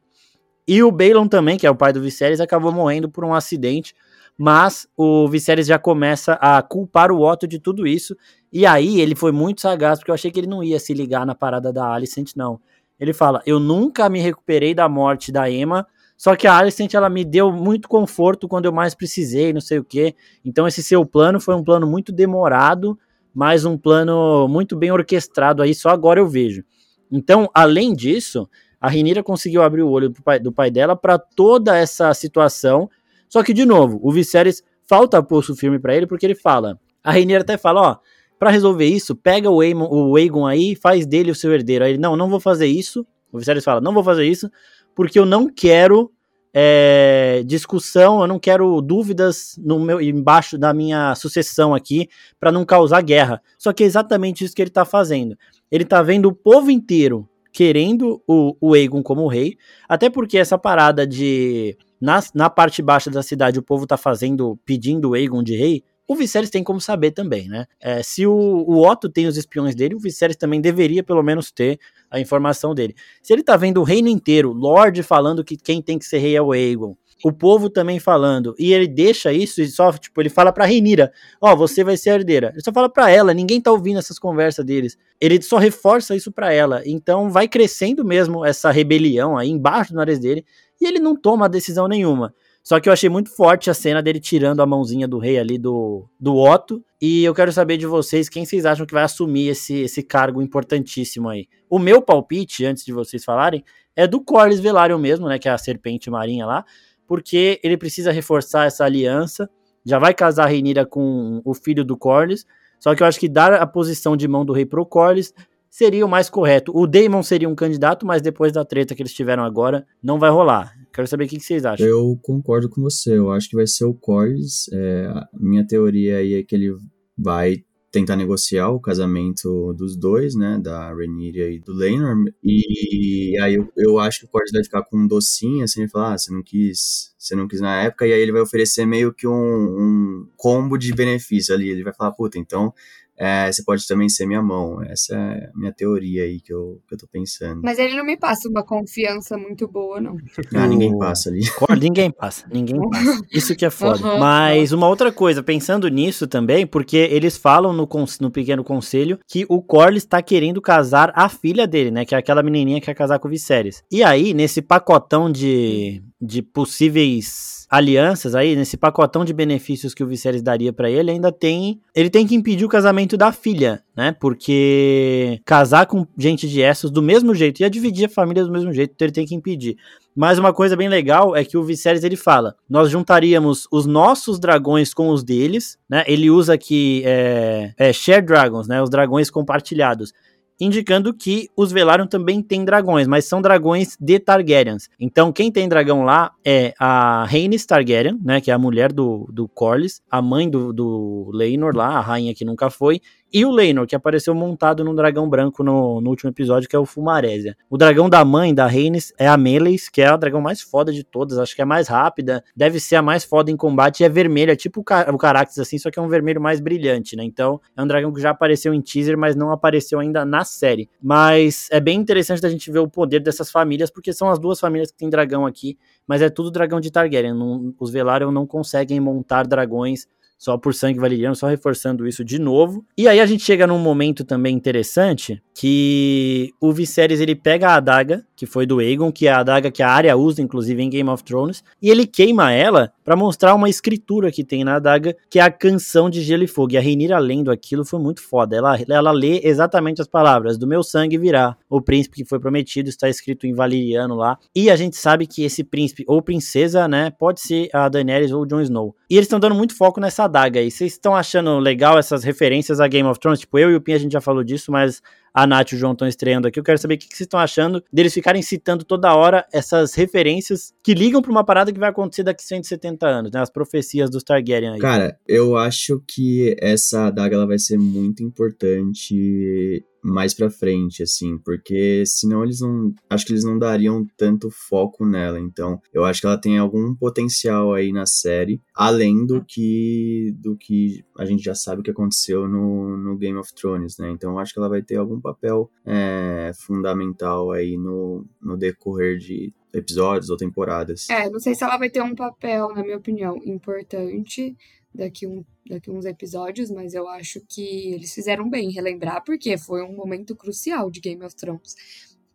A: E o Balon também, que é o pai do Viserys, acabou morrendo por um acidente mas o Viserys já começa a culpar o Otto de tudo isso, e aí ele foi muito sagaz, porque eu achei que ele não ia se ligar na parada da Alicent, não. Ele fala, eu nunca me recuperei da morte da Emma, só que a Alicent, ela me deu muito conforto quando eu mais precisei, não sei o quê. Então esse seu plano foi um plano muito demorado, mas um plano muito bem orquestrado aí, só agora eu vejo. Então, além disso, a Renira conseguiu abrir o olho do pai, do pai dela para toda essa situação só que, de novo, o Viserys falta pulso firme para ele, porque ele fala. A Rainha até fala, ó, para resolver isso, pega o Aemon, o Aegon aí faz dele o seu herdeiro. Aí ele, não, não vou fazer isso. O Viserys fala, não vou fazer isso, porque eu não quero é, discussão, eu não quero dúvidas no meu embaixo da minha sucessão aqui para não causar guerra. Só que é exatamente isso que ele tá fazendo. Ele tá vendo o povo inteiro querendo o, o Aegon como rei, até porque essa parada de na, na parte baixa da cidade o povo tá fazendo, pedindo o Aegon de rei, o Viserys tem como saber também, né? É, se o, o Otto tem os espiões dele, o Viserys também deveria pelo menos ter a informação dele. Se ele tá vendo o reino inteiro, Lorde falando que quem tem que ser rei é o Aegon, o povo também falando, e ele deixa isso e só, tipo, ele fala pra Renira, ó, oh, você vai ser herdeira. Ele só fala pra ela, ninguém tá ouvindo essas conversas deles. Ele só reforça isso pra ela. Então vai crescendo mesmo essa rebelião aí embaixo do nariz dele, e ele não toma decisão nenhuma. Só que eu achei muito forte a cena dele tirando a mãozinha do rei ali do, do Otto. E eu quero saber de vocês quem vocês acham que vai assumir esse, esse cargo importantíssimo aí. O meu palpite, antes de vocês falarem, é do Corlys Velaryon mesmo, né? Que é a serpente marinha lá porque ele precisa reforçar essa aliança. Já vai casar a Reinira com o filho do Corlys. Só que eu acho que dar a posição de mão do rei pro Corlys seria o mais correto. O Daemon seria um candidato, mas depois da treta que eles tiveram agora, não vai rolar. Quero saber o que vocês acham.
D: Eu concordo com você. Eu acho que vai ser o Corlys. É, minha teoria aí é que ele vai tentar negociar o casamento dos dois, né, da Rhaenyra e do Laenor, e aí eu, eu acho que o Corlys vai ficar com um docinho, assim, ele falar, ah, você não quis, você não quis na época, e aí ele vai oferecer meio que um, um combo de benefício ali, ele vai falar, puta, então é, você pode também ser minha mão. Essa é a minha teoria aí que eu, que eu tô pensando.
C: Mas ele não me passa uma confiança muito boa, não.
D: Ah, ninguém passa ali.
A: Ninguém passa, ninguém passa. Isso que é foda. Uhum. Mas uma outra coisa, pensando nisso também, porque eles falam no, no pequeno conselho que o Corlys está querendo casar a filha dele, né? Que é aquela menininha que quer casar com o Viserys. E aí, nesse pacotão de, de possíveis alianças aí, nesse pacotão de benefícios que o Viserys daria para ele, ainda tem. Ele tem que impedir o casamento da filha, né? Porque casar com gente de Essos do mesmo jeito, ia dividir a família do mesmo jeito, então ele tem que impedir. Mas uma coisa bem legal é que o Viserys ele fala: nós juntaríamos os nossos dragões com os deles, né? Ele usa aqui é, é, share dragons, né? Os dragões compartilhados indicando que os Velaryon também têm dragões, mas são dragões de Targaryens. Então, quem tem dragão lá é a Rhaenys Targaryen, né, que é a mulher do, do Corlys, a mãe do, do Laenor lá, a rainha que nunca foi, e o Leinor, que apareceu montado num dragão branco no, no último episódio, que é o Fumarésia. O dragão da mãe da Rhaenys é a Meleis, que é a dragão mais foda de todas, acho que é a mais rápida, deve ser a mais foda em combate, e é vermelha, tipo o Caraxes assim, só que é um vermelho mais brilhante, né? Então, é um dragão que já apareceu em teaser, mas não apareceu ainda na série. Mas é bem interessante a gente ver o poder dessas famílias, porque são as duas famílias que tem dragão aqui, mas é tudo dragão de Targaryen. Não, os Velaryon não conseguem montar dragões só por sangue valeriano, só reforçando isso de novo. E aí a gente chega num momento também interessante que o Viserys ele pega a adaga, que foi do Aegon, que é a adaga que a Arya usa inclusive em Game of Thrones, e ele queima ela para mostrar uma escritura que tem na adaga, que é a canção de Gelo e Fogo. E a Rhaenyra lendo aquilo foi muito foda. Ela, ela lê exatamente as palavras: "Do meu sangue virá o príncipe que foi prometido", está escrito em valeriano lá. E a gente sabe que esse príncipe ou princesa, né, pode ser a Daenerys ou o Jon Snow. E eles estão dando muito foco nessa adaga aí. Vocês estão achando legal essas referências a Game of Thrones? Tipo, eu e o Pin a gente já falou disso, mas a Nath e o João estão estreando aqui. Eu quero saber o que, vocês estão achando deles ficarem citando toda hora essas referências que ligam para uma parada que vai acontecer daqui 170 anos, né? As profecias dos Targaryen aí.
D: Cara, eu acho que essa adaga ela vai ser muito importante mais pra frente, assim, porque senão eles não. Acho que eles não dariam tanto foco nela. Então, eu acho que ela tem algum potencial aí na série, além do que do que a gente já sabe que aconteceu no, no Game of Thrones, né? Então, eu acho que ela vai ter algum papel é, fundamental aí no, no decorrer de episódios ou temporadas.
C: É, não sei se ela vai ter um papel, na minha opinião, importante daqui, um, daqui uns episódios, mas eu acho que eles fizeram bem relembrar, porque foi um momento crucial de Game of Thrones.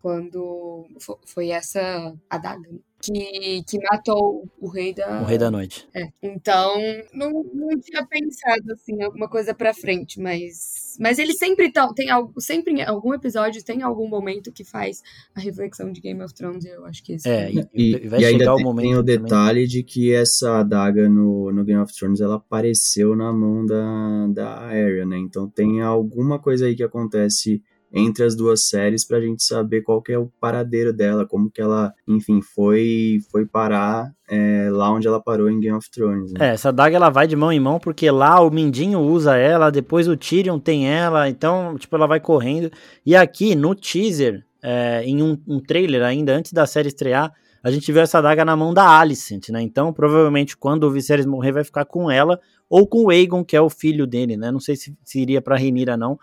C: Quando foi essa adaga, né? Que, que matou o rei da.
A: O rei da noite.
C: É. Então, não, não tinha pensado assim, alguma coisa pra frente, mas. Mas eles sempre estão. Tem algo. Sempre em algum episódio tem algum momento que faz a reflexão de Game of Thrones. Eu acho que esse.
A: É,
D: e, e, vai e ainda o tem, tem o detalhe também. de que essa adaga no, no Game of Thrones ela apareceu na mão da, da Arya, né? Então tem alguma coisa aí que acontece entre as duas séries para a gente saber qual que é o paradeiro dela, como que ela, enfim, foi foi parar é, lá onde ela parou em Game of Thrones.
A: Né? É, essa daga ela vai de mão em mão porque lá o Mindinho usa ela, depois o Tyrion tem ela, então tipo ela vai correndo. E aqui no teaser, é, em um, um trailer ainda antes da série estrear, a gente viu essa adaga na mão da Alicent, né? Então, provavelmente, quando o Viserys morrer, vai ficar com ela ou com o Aegon, que é o filho dele, né? Não sei se, se iria pra Renira, não.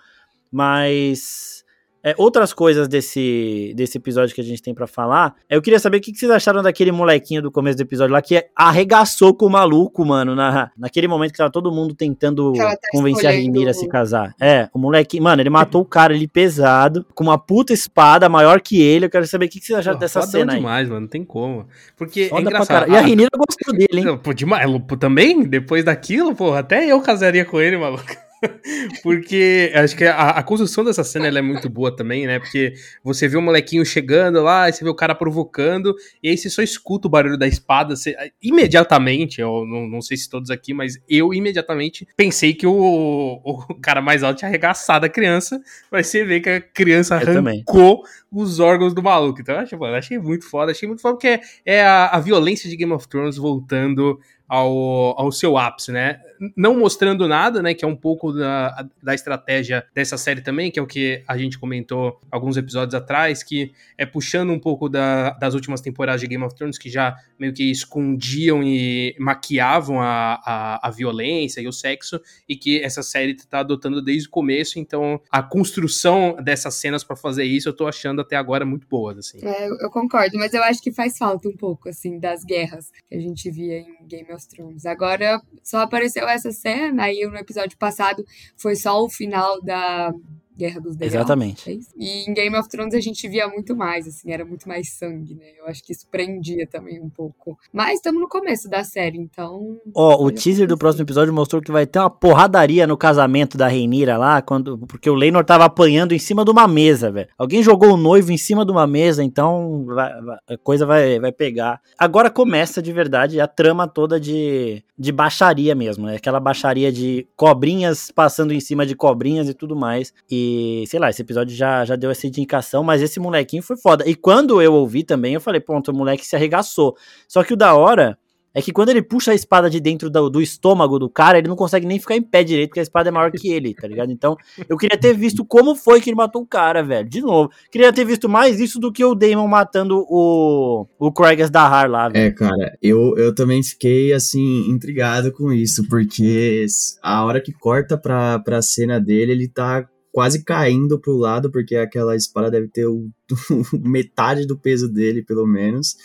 A: Mas é, outras coisas desse, desse episódio que a gente tem para falar, eu queria saber o que, que, vocês acharam daquele molequinho do começo do episódio lá que arregaçou com o maluco, mano, na, naquele momento que tava todo mundo tentando tá convencer a Renira a se casar. É, o moleque, mano, ele matou o cara ali pesado, com uma puta espada maior que ele. Eu quero saber o que, que vocês acharam Pô, dessa cena aí.
B: demais, mano, não tem como. Porque Foda é engraçado.
A: E a Renira gostou dele, hein?
B: Pô, demais, também, depois daquilo, pô, até eu casaria com ele, maluco. Porque acho que a, a, construção dessa cena é muito boa também, né? Porque você vê o molequinho chegando lá, você vê o cara provocando, e aí você só escuta o barulho da espada. Você, imediatamente, eu não, não, sei se todos aqui, mas eu imediatamente pensei que o, o cara mais alto tinha arregaçado a criança. Mas você vê que a criança arrancou os órgãos do maluco. Então, eu achei, mano, achei muito foda, achei muito foda, porque é, é a, a violência de Game of Thrones voltando ao, ao seu ápice, né? Não mostrando nada, né? Que é um pouco da, da estratégia dessa série também, que é o que a gente comentou alguns episódios atrás, que é puxando um pouco da, das últimas temporadas de Game of Thrones, que já meio que escondiam e maquiavam a, a, a violência e o sexo, e que essa série tá adotando desde o começo, então a construção dessas cenas para fazer isso eu tô achando até agora muito boas, assim.
C: É, eu concordo, mas eu acho que faz falta um pouco, assim, das guerras que a gente via em Game of of Thrones. Agora só apareceu essa cena, aí no episódio passado foi só o final da Guerra dos Dragões.
A: Exatamente.
C: É e em Game of Thrones a gente via muito mais, assim, era muito mais sangue, né? Eu acho que isso prendia também um pouco. Mas estamos no começo da série, então.
A: Ó, oh, o teaser do próximo episódio mostrou que vai ter uma porradaria no casamento da Reinira lá, quando, porque o Leinor tava apanhando em cima de uma mesa, velho. Alguém jogou o noivo em cima de uma mesa, então vai, vai, a coisa vai, vai pegar. Agora começa de verdade a trama toda de, de baixaria mesmo, né? Aquela baixaria de cobrinhas passando em cima de cobrinhas e tudo mais. E sei lá, esse episódio já, já deu essa indicação, mas esse molequinho foi foda. E quando eu ouvi também, eu falei, pronto, o moleque se arregaçou. Só que o da hora é que quando ele puxa a espada de dentro do, do, estômago do cara, ele não consegue nem ficar em pé direito, porque a espada é maior que ele, tá ligado? Então, eu queria ter visto como foi que ele matou o cara, velho. De novo. Queria ter visto mais isso do que o Damon matando o, o Craig Dahar lá,
D: velho. É, cara, eu, eu também fiquei, assim, intrigado com isso, porque a hora que corta pra, pra cena dele, ele tá quase caindo pro lado, porque aquela espada deve ter o, metade do peso dele, pelo menos.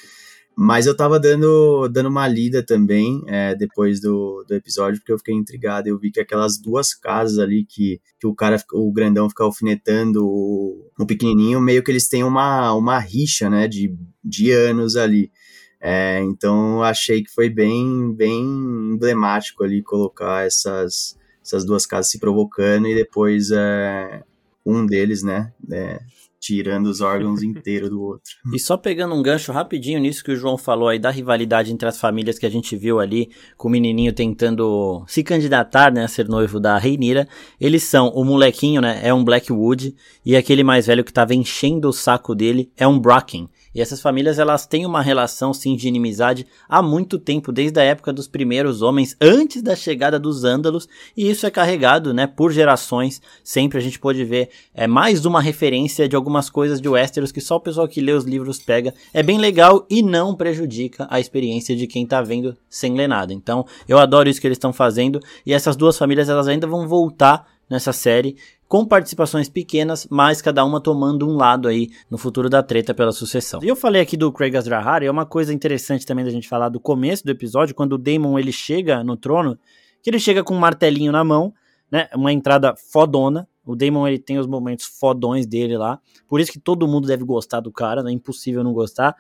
D: Mas eu tava dando, dando uma lida também é, depois do, do episódio, porque eu fiquei intrigado. Eu vi que aquelas duas casas ali que, que o cara, o grandão fica alfinetando o, o pequenininho, meio que eles têm uma, uma rixa, né, de, de anos ali. É, então achei que foi bem, bem emblemático ali colocar essas, essas duas casas se provocando e depois é, um deles, né, é, tirando os órgãos inteiros do outro.
A: E só pegando um gancho rapidinho nisso que o João falou aí da rivalidade entre as famílias que a gente viu ali, com o menininho tentando se candidatar, né, a ser noivo da Reinira, eles são, o molequinho, né, é um Blackwood, e aquele mais velho que tava enchendo o saco dele é um Bracken. E essas famílias elas têm uma relação sim de inimizade há muito tempo, desde a época dos primeiros homens, antes da chegada dos ândalos, e isso é carregado, né, por gerações. Sempre a gente pode ver é mais uma referência de algumas coisas de Westeros que só o pessoal que lê os livros pega. É bem legal e não prejudica a experiência de quem tá vendo sem ler nada. Então, eu adoro isso que eles estão fazendo e essas duas famílias elas ainda vão voltar nessa série com participações pequenas, mas cada uma tomando um lado aí no futuro da treta pela sucessão. E eu falei aqui do Craig Azrahar, é uma coisa interessante também da gente falar do começo do episódio, quando o Daemon ele chega no trono, que ele chega com um martelinho na mão, né, uma entrada fodona, o Daemon ele tem os momentos fodões dele lá, por isso que todo mundo deve gostar do cara, não é impossível não gostar.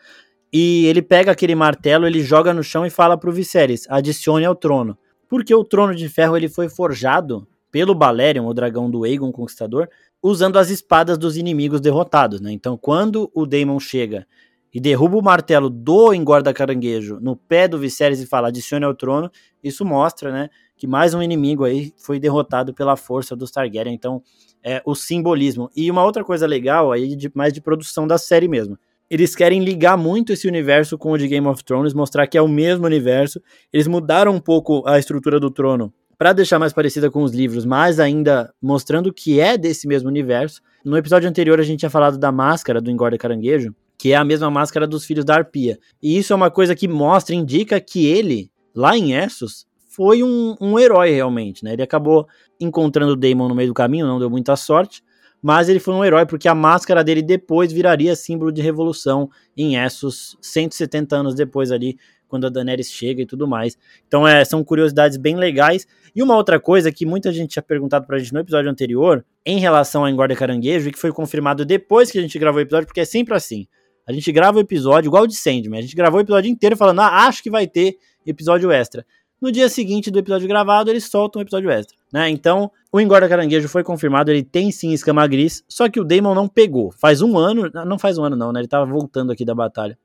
A: E ele pega aquele martelo, ele joga no chão e fala pro Viserys, adicione ao trono. Porque o trono de ferro ele foi forjado pelo Balerion, o dragão do Aegon Conquistador, usando as espadas dos inimigos derrotados, né? Então, quando o Daemon chega e derruba o martelo do engorda caranguejo no pé do Viserys e fala adicione ao trono, isso mostra, né, que mais um inimigo aí foi derrotado pela força dos Targaryen. Então, é o simbolismo. E uma outra coisa legal aí, de, mais de produção da série mesmo. Eles querem ligar muito esse universo com o de Game of Thrones, mostrar que é o mesmo universo. Eles mudaram um pouco a estrutura do trono para deixar mais parecida com os livros, mas ainda mostrando que é desse mesmo universo. No episódio anterior a gente tinha falado da máscara do engorda caranguejo, que é a mesma máscara dos filhos da Arpia. E isso é uma coisa que mostra, indica que ele, lá em Essos, foi um, um herói realmente, né? Ele acabou encontrando o Daemon no meio do caminho, não deu muita sorte, mas ele foi um herói porque a máscara dele depois viraria símbolo de revolução em Essos, 170 anos depois ali, quando a Daenerys chega e tudo mais. Então é, são curiosidades bem legais. E uma outra coisa que muita gente tinha perguntado pra gente no episódio anterior, em relação a Engorda Caranguejo, e que foi confirmado depois que a gente gravou o episódio, porque é sempre assim. A gente grava o episódio, igual o de Sandman, a gente gravou o episódio inteiro falando, ah, acho que vai ter episódio extra. No dia seguinte do episódio gravado, eles soltam um episódio extra, né? Então, o Engorda Caranguejo foi confirmado, ele tem sim escama gris, só que o Damon não pegou. Faz um ano, não faz um ano não, né? Ele tava voltando aqui da batalha.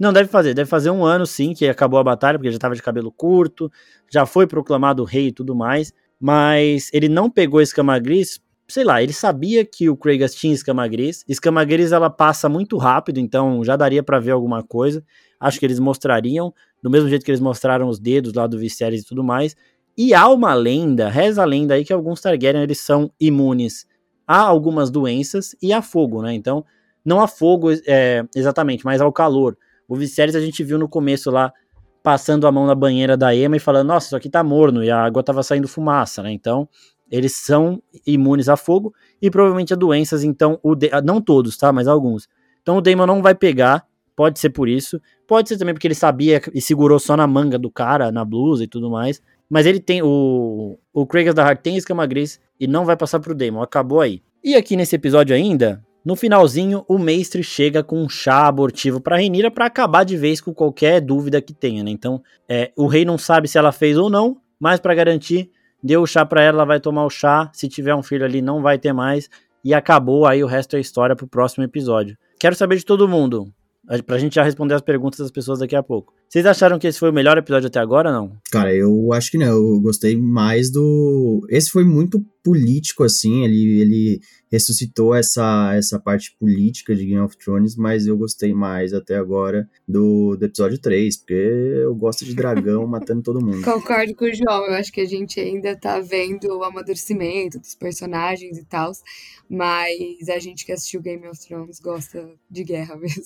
A: Não, deve fazer, deve fazer um ano sim que acabou a batalha, porque já tava de cabelo curto, já foi proclamado rei e tudo mais, mas ele não pegou escama gris, sei lá, ele sabia que o Kragas tinha escama gris. Escama gris ela passa muito rápido, então já daria para ver alguma coisa. Acho que eles mostrariam, do mesmo jeito que eles mostraram os dedos lá do Viserys e tudo mais. E há uma lenda, reza a lenda aí que alguns Targaryen eles são imunes a algumas doenças e a fogo, né? Então, não a fogo é, exatamente, mas ao calor. O Viserys a gente viu no começo lá, passando a mão na banheira da Ema e falando, nossa, isso aqui tá morno, e a água tava saindo fumaça, né? Então, eles são imunes a fogo e provavelmente a doenças, então, o de... não todos, tá? Mas alguns. Então o Daemon não vai pegar, pode ser por isso, pode ser também porque ele sabia e segurou só na manga do cara, na blusa e tudo mais. Mas ele tem, o, o Kragas da Heart tem escama gris e não vai passar pro Daemon, acabou aí. E aqui nesse episódio ainda, no finalzinho, o mestre chega com um chá abortivo para Renira para acabar de vez com qualquer dúvida que tenha, né? Então, é, o rei não sabe se ela fez ou não, mas para garantir, deu o chá para ela, ela vai tomar o chá. Se tiver um filho ali, não vai ter mais. E acabou, aí o resto é história pro próximo episódio. Quero saber de todo mundo pra gente já responder as perguntas das pessoas daqui a pouco. Vocês acharam que esse foi o melhor episódio até agora não?
D: Cara, eu acho que não. Eu gostei mais do. Esse foi muito político, assim. Ele, ele ressuscitou essa, essa parte política de Game of Thrones, mas eu gostei mais até agora do, do episódio 3, porque eu gosto de dragão matando todo mundo.
C: Concordo com o João. Eu acho que a gente ainda tá vendo o amadurecimento dos personagens e tal. Mas a gente que assistiu Game of Thrones gosta de guerra mesmo.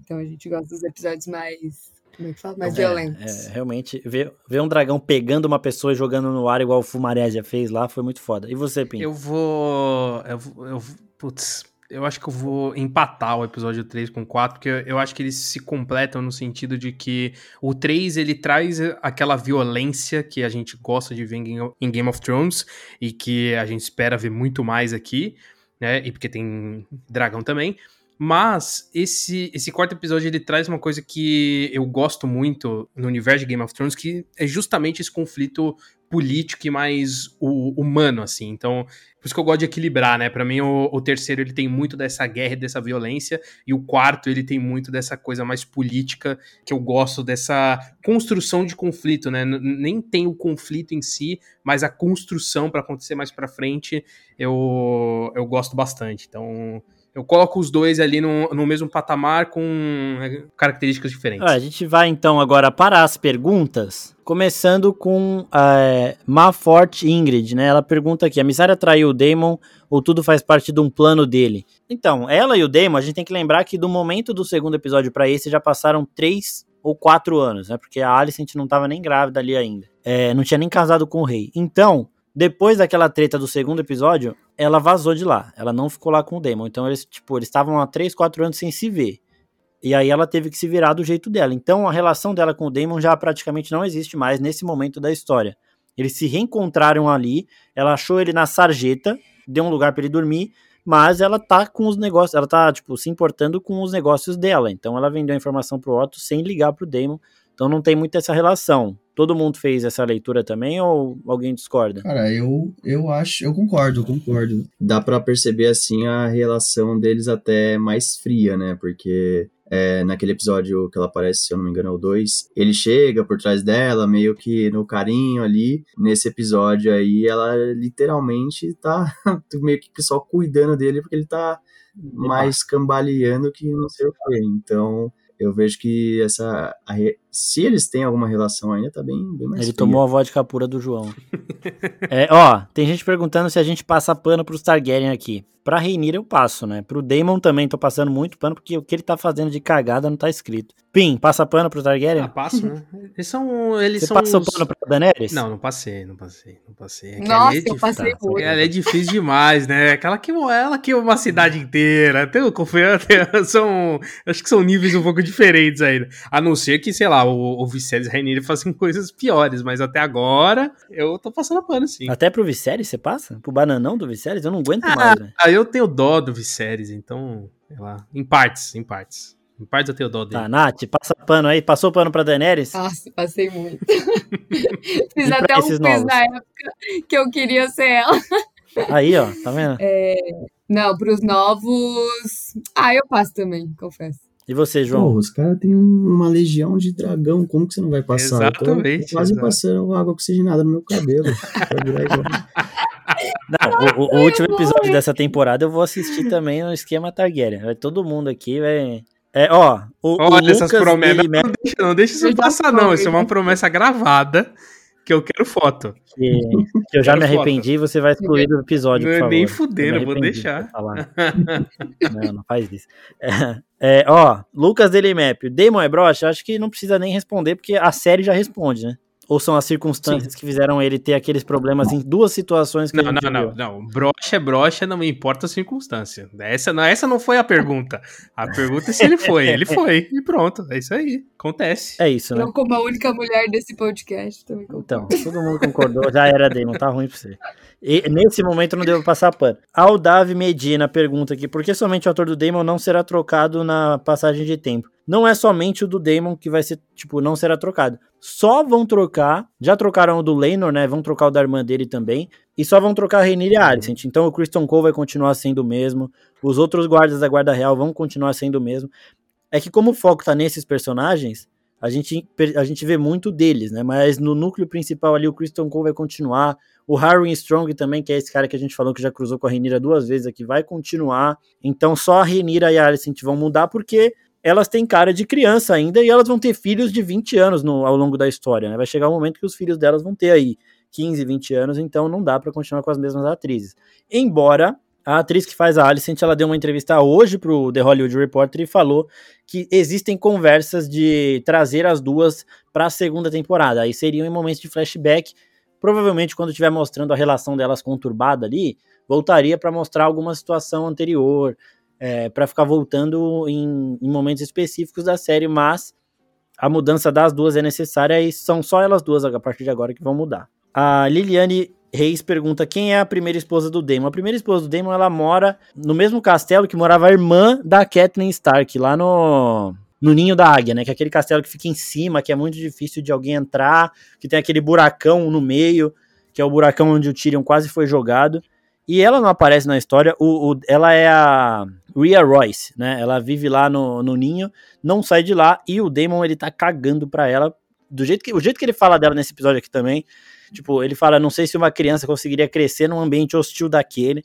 C: Então a gente gosta dos episódios mais como é que fala? Mais é, violentos.
A: É, realmente, ver, ver um dragão pegando uma pessoa e jogando no ar, igual o Fumarésia fez lá, foi muito foda. E você, Pinto?
B: Eu vou. Eu, eu, putz, eu acho que eu vou empatar o episódio 3 com o 4, porque eu, eu acho que eles se completam no sentido de que o 3 ele traz aquela violência que a gente gosta de ver em Game of Thrones e que a gente espera ver muito mais aqui né? E porque tem dragão também. Mas esse, esse quarto episódio ele traz uma coisa que eu gosto muito no universo de Game of Thrones, que é justamente esse conflito político e mais o, humano, assim. Então, por isso que eu gosto de equilibrar, né? Para mim, o, o, terceiro ele tem muito dessa guerra e dessa violência, e o quarto ele tem muito dessa coisa mais política, que eu gosto dessa construção de conflito, né? Nem tem o conflito em si, mas a construção para acontecer mais para frente, eu, eu gosto bastante. Então, eu coloco os dois ali no, no mesmo patamar com é, características diferentes.
A: a gente vai então agora para as perguntas, começando com é, Mafort Ingrid, né? Ela pergunta aqui: a Missária traiu o Daemon ou tudo faz parte de um plano dele? Então, ela e o Daemon, a gente tem que lembrar que do momento do segundo episódio para esse já passaram três ou quatro anos, né? Porque a Alicent não estava nem grávida ali ainda. É, não tinha nem casado com o rei. Então, depois daquela treta do segundo episódio, ela vazou de lá. Ela não ficou lá com o Demon. Então eles, tipo, eles estavam há 3, 4 anos sem se ver. E aí ela teve que se virar do jeito dela. Então a relação dela com o Damon já praticamente não existe mais nesse momento da história. Eles se reencontraram ali, ela achou ele na sarjeta, deu um lugar para ele dormir, mas ela tá com os negócios, ela tá, tipo, se importando com os negócios dela. Então ela vendeu a informação pro Otto sem ligar pro Damon. Então não tem muito essa relação. Todo mundo fez essa leitura também ou alguém discorda?
D: Cara, eu, eu acho, eu concordo, eu concordo. Dá para perceber assim a relação deles até mais fria, né? Porque é, naquele episódio que ela aparece, se eu não me engano, é o 2, ele chega por trás dela, meio que no carinho ali. Nesse episódio aí, ela literalmente tá meio que só cuidando dele, porque ele tá mais cambaleando que não sei o que. Então, eu vejo que essa se eles têm alguma relação ainda, tá bem, bem mais
A: Ele
D: fria.
A: tomou a vodka pura do João. é, ó, tem gente perguntando se a gente passa pano pros Targaryen aqui. Pra Rhaenyra eu passo, né? Pro Daemon também tô passando muito pano, porque o que ele tá fazendo de cagada não tá escrito. Pim, passa pano pro Targaryen?
B: Ah, passo, né? Eles são. Eles
A: Você
B: são
A: passou
B: os-
A: pano pra Daenerys?
B: Não, não passei, não passei, não passei. É que
C: Nossa,
B: é
C: eu passei
A: tá,
C: muito.
B: Ela é difícil demais, né? Aquela que ela queima uma cidade inteira. Tem confiança, são, acho que são níveis um pouco diferentes ainda. A não ser que, sei lá, o, o Viserys e a Rhaenyra façam coisas piores, mas até agora eu tô passando pano sim.
A: Até pro Viserys você passa? Pro bananão do Viserys? Eu não aguento
B: Ah,
A: mais, velho.
B: Aí eu tenho dó do Viserys, então, sei lá, em partes, em partes. Em partes eu tenho dó dele.
A: Tá, Nath, passa pano aí. Passou pano pra Daenerys?
C: Nossa, passei muito. Fiz até um quiz
A: novos?
C: na época que eu queria ser ela.
A: Aí, ó, tá vendo?
C: Não, pros novos. Ah, eu passo também, confesso.
A: E você,
D: Pô,
A: João?
D: os caras têm um- uma legião de dragão, como que você não vai passar? Eu tô-
B: Exatamente,
D: quase
B: exato.
D: passando água oxigenada no meu cabelo.
A: Não, o, o- o último episódio dessa temporada eu vou assistir também no esquema Targaryen. Vai todo mundo aqui, vai. É, ó, o, o
B: Olha essas
A: Lucas,
B: promessas.
A: ele
B: Não, não deixa, não deixa isso passar, não. Isso é uma
C: já
B: promessa gravada que eu quero foto.
A: que, que eu já me arrependi e você vai excluir do episódio, por
B: é
A: favor.
B: nem fudendo, eu vou deixar.
A: não, não faz isso. É, é, ó, Lucas Delimap, o Damon é broxa? Acho que não precisa nem responder, porque a série já responde, né? Ou são as circunstâncias que fizeram ele ter aqueles problemas em duas situações que
B: Não,
A: a gente
B: não, não,
A: viu.
B: não. Brocha é brocha, não me importa a circunstância. Essa não, essa não foi a pergunta. A pergunta é se ele foi. Ele foi. E pronto. É isso aí. Acontece.
A: É isso, né?
C: Eu, como a única mulher desse podcast, também.
A: Então, todo mundo concordou, já era Damon, tá ruim pra você. E nesse momento não devo passar pano. Aldav Medina pergunta aqui, por que somente o ator do Damon não será trocado na passagem de tempo? Não é somente o do Damon que vai ser, tipo, não será trocado. Só vão trocar, já trocaram o do Lenor, né, vão trocar o da irmã dele também, e só vão trocar a Rhaenyra e a Alicent. Então o Kristen Cole vai continuar sendo o mesmo, os outros guardas da Guarda Real vão continuar sendo o mesmo. É que como o foco tá nesses personagens, a gente, a gente vê muito deles, né? Mas no núcleo principal ali, o Kristen Cole vai continuar. O Harry Strong também, que é esse cara que a gente falou que já cruzou com a Renira duas vezes aqui, vai continuar. Então só a Renira e a Alicent vão mudar porque elas têm cara de criança ainda e elas vão ter filhos de 20 anos no, ao longo da história, né? Vai chegar um momento que os filhos delas vão ter aí 15, 20 anos, então não dá para continuar com as mesmas atrizes. Embora a atriz que faz a Alicent, ela deu uma entrevista hoje pro The Hollywood Reporter e falou que existem conversas de trazer as duas para a segunda temporada. Aí seriam em momentos de flashback, provavelmente quando estiver mostrando a relação delas conturbada ali, voltaria para mostrar alguma situação anterior, é, para ficar voltando em, em momentos específicos da série, mas a mudança das duas é necessária e são só elas duas a partir de agora que vão mudar. A Liliane Reis pergunta quem é a primeira esposa do Daemon. A primeira esposa do Daemon, ela mora no mesmo castelo que morava a irmã da Catelyn Stark, lá no, no Ninho da Águia, né? Que é aquele castelo que fica em cima, que é muito difícil de alguém entrar, que tem aquele buracão no meio, que é o buracão onde o Tyrion quase foi jogado. E ela não aparece na história, o, o, ela é a Rhea Royce, né? Ela vive lá no, no ninho, não sai de lá, e o Daemon, ele tá cagando pra ela, do jeito que, o jeito que ele fala dela nesse episódio aqui também, tipo, ele fala, não sei se uma criança conseguiria crescer num ambiente hostil daquele,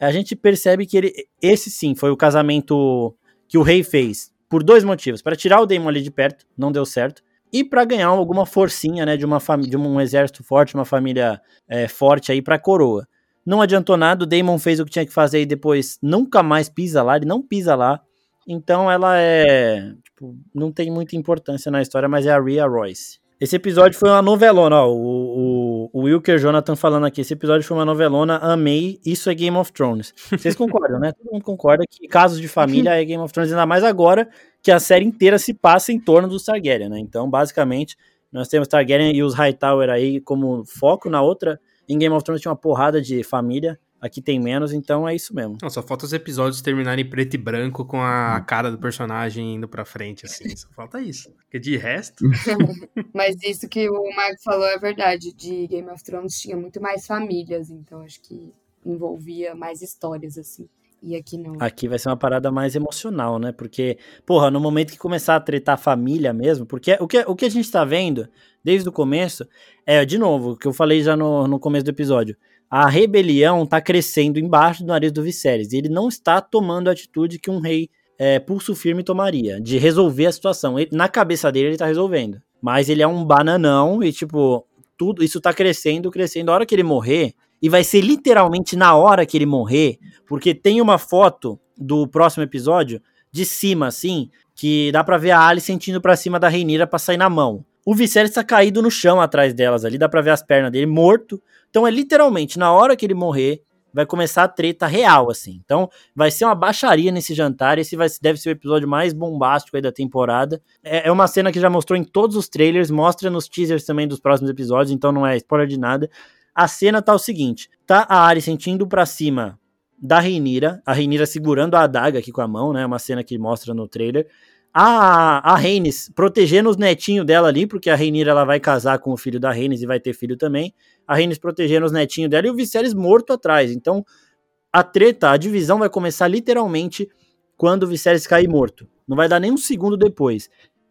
A: a gente percebe que ele, esse sim, foi o casamento que o rei fez, por dois motivos, para tirar o Daemon ali de perto, não deu certo, e para ganhar alguma forcinha, né, de, uma de um exército forte, uma família é, forte aí pra coroa. Não adiantou nada, o Damon fez o que tinha que fazer e depois nunca mais pisa lá, ele não pisa lá. Então ela é. Tipo, não tem muita importância na história, mas é a Rhea Royce. Esse episódio foi uma novelona, ó. O, o, o Wilker Jonathan falando aqui. Esse episódio foi uma novelona, amei. Isso é Game of Thrones. Vocês concordam, né? Todo mundo concorda que casos de família é Game of Thrones, ainda mais agora que a série inteira se passa em torno dos Targaryen, né? Então, basicamente, nós temos Targaryen e os Hightower aí como foco na outra. Em Game of Thrones tinha uma porrada de família, aqui tem menos, então é isso mesmo.
B: Não, só falta os episódios terminarem em preto e branco com a cara do personagem indo pra frente, assim. Só falta isso. Porque de resto.
C: Mas isso que o Marco falou é verdade. De Game of Thrones tinha muito mais famílias, então acho que envolvia mais histórias, assim. E aqui não.
A: Aqui vai ser uma parada mais emocional, né? Porque, porra, no momento que começar a tretar a família mesmo, porque o que, o que a gente tá vendo desde o começo é, de novo, o que eu falei já no, no começo do episódio, a rebelião tá crescendo embaixo do nariz do Viserys, e ele não está tomando a atitude que um rei é, pulso firme tomaria, de resolver a situação. Ele, na cabeça dele, ele tá resolvendo. Mas ele é um bananão e, tipo, tudo isso tá crescendo, crescendo. A hora que ele morrer, e vai ser literalmente na hora que ele morrer, porque tem uma foto do próximo episódio de cima, assim, que dá pra ver a Alice sentindo pra cima da Reinira pra sair na mão. O Viserys tá caído no chão atrás delas ali, dá pra ver as pernas dele morto. Então é literalmente na hora que ele morrer, vai começar a treta real, assim. Então, vai ser uma baixaria nesse jantar. Esse vai, deve ser o episódio mais bombástico aí da temporada. É, é, uma cena que já mostrou em todos os trailers, mostra nos teasers também dos próximos episódios, então não é spoiler de nada. A cena tá o seguinte: tá a Ari sentindo pra cima da Reinira, a Reinira segurando a adaga aqui com a mão, né? Uma cena que mostra no trailer. A, a Rhaenys protegendo os netinhos dela ali, porque a Reinira ela vai casar com o filho da Rhaenys e vai ter filho também a Rhaenys protegendo os netinhos dela e o Viserys morto atrás. Então, a treta, a divisão vai começar literalmente quando o Viserys cair morto. Não vai dar nem um segundo depois.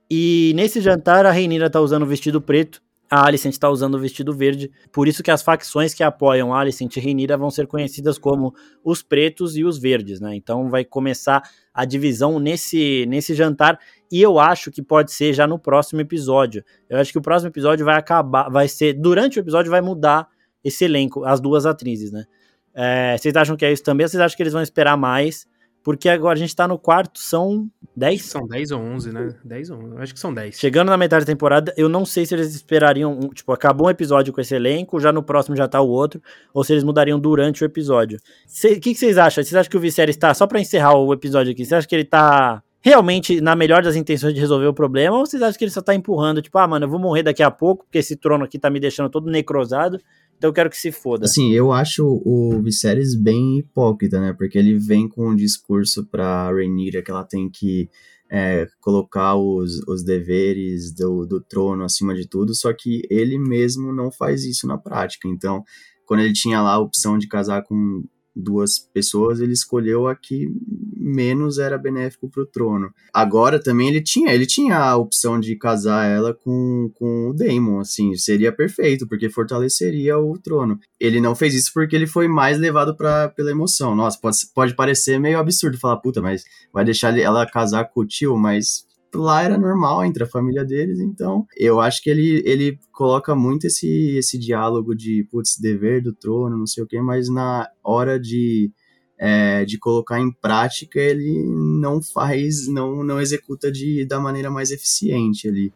A: E nesse jantar, a Rhaenyra tá usando o vestido preto, a Alicent tá usando o vestido verde. Por isso que as facções que apoiam Alicent e Rhaenyra vão ser conhecidas como os pretos e os verdes, né? Então vai começar a divisão nesse, nesse jantar e eu acho que pode ser já no próximo episódio. Eu acho que o próximo episódio vai acabar, vai ser durante o episódio vai mudar esse elenco, as duas atrizes, né? É, vocês acham que é isso também? Ou vocês acham que eles vão esperar mais? Porque agora a gente tá no quarto, são 10?
B: São 10 ou 11, né? 10 ou 11, acho que são 10.
A: Chegando na metade da temporada, eu não sei se eles esperariam, tipo, acabou um episódio com esse elenco, já no próximo já tá o outro, ou se eles mudariam durante o episódio. O que, vocês acham? Vocês acham que o Viserys tá, só pra encerrar o episódio aqui, vocês acham que ele tá realmente na melhor das intenções de resolver o problema, ou vocês acham que ele só tá empurrando, tipo, ah, mano, eu vou morrer daqui a pouco, porque esse trono aqui tá me deixando todo necrosado, então eu quero que se foda.
D: Assim, eu acho o Viserys bem hipócrita, né? Porque ele vem com um discurso pra Rhaenyra que ela tem que é, colocar os, os deveres do, do trono acima de tudo, só que ele mesmo não faz isso na prática. Então, quando ele tinha lá a opção de casar com duas pessoas, ele escolheu a que menos era benéfico para o trono. Agora também ele tinha, ele tinha a opção de casar ela com, com o Daemon, assim, seria perfeito, porque fortaleceria o trono. Ele não fez isso porque ele foi mais levado pra, pela emoção. Nossa, pode, pode parecer meio absurdo falar, puta, mas vai deixar ela casar com o tio, mas lá era normal entre a família deles, então eu acho que ele, ele coloca muito esse, esse diálogo de, putz, dever do trono, não sei o quê, mas na hora de, é, de colocar em prática ele não faz, não, não executa de, da maneira mais eficiente ali.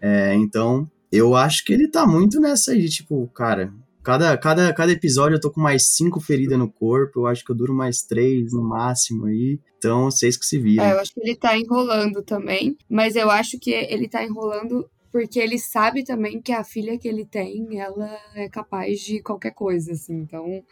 D: É, então eu acho que ele tá muito nessa aí, tipo, cara, Cada, cada, cada episódio eu tô com mais cinco feridas no corpo. Eu acho que eu duro mais três no máximo aí. Então, vocês que se viram.
C: É, eu acho que ele tá enrolando também. Mas eu acho que ele tá enrolando porque ele sabe também que a filha que ele tem, ela é capaz de qualquer coisa, assim. Então,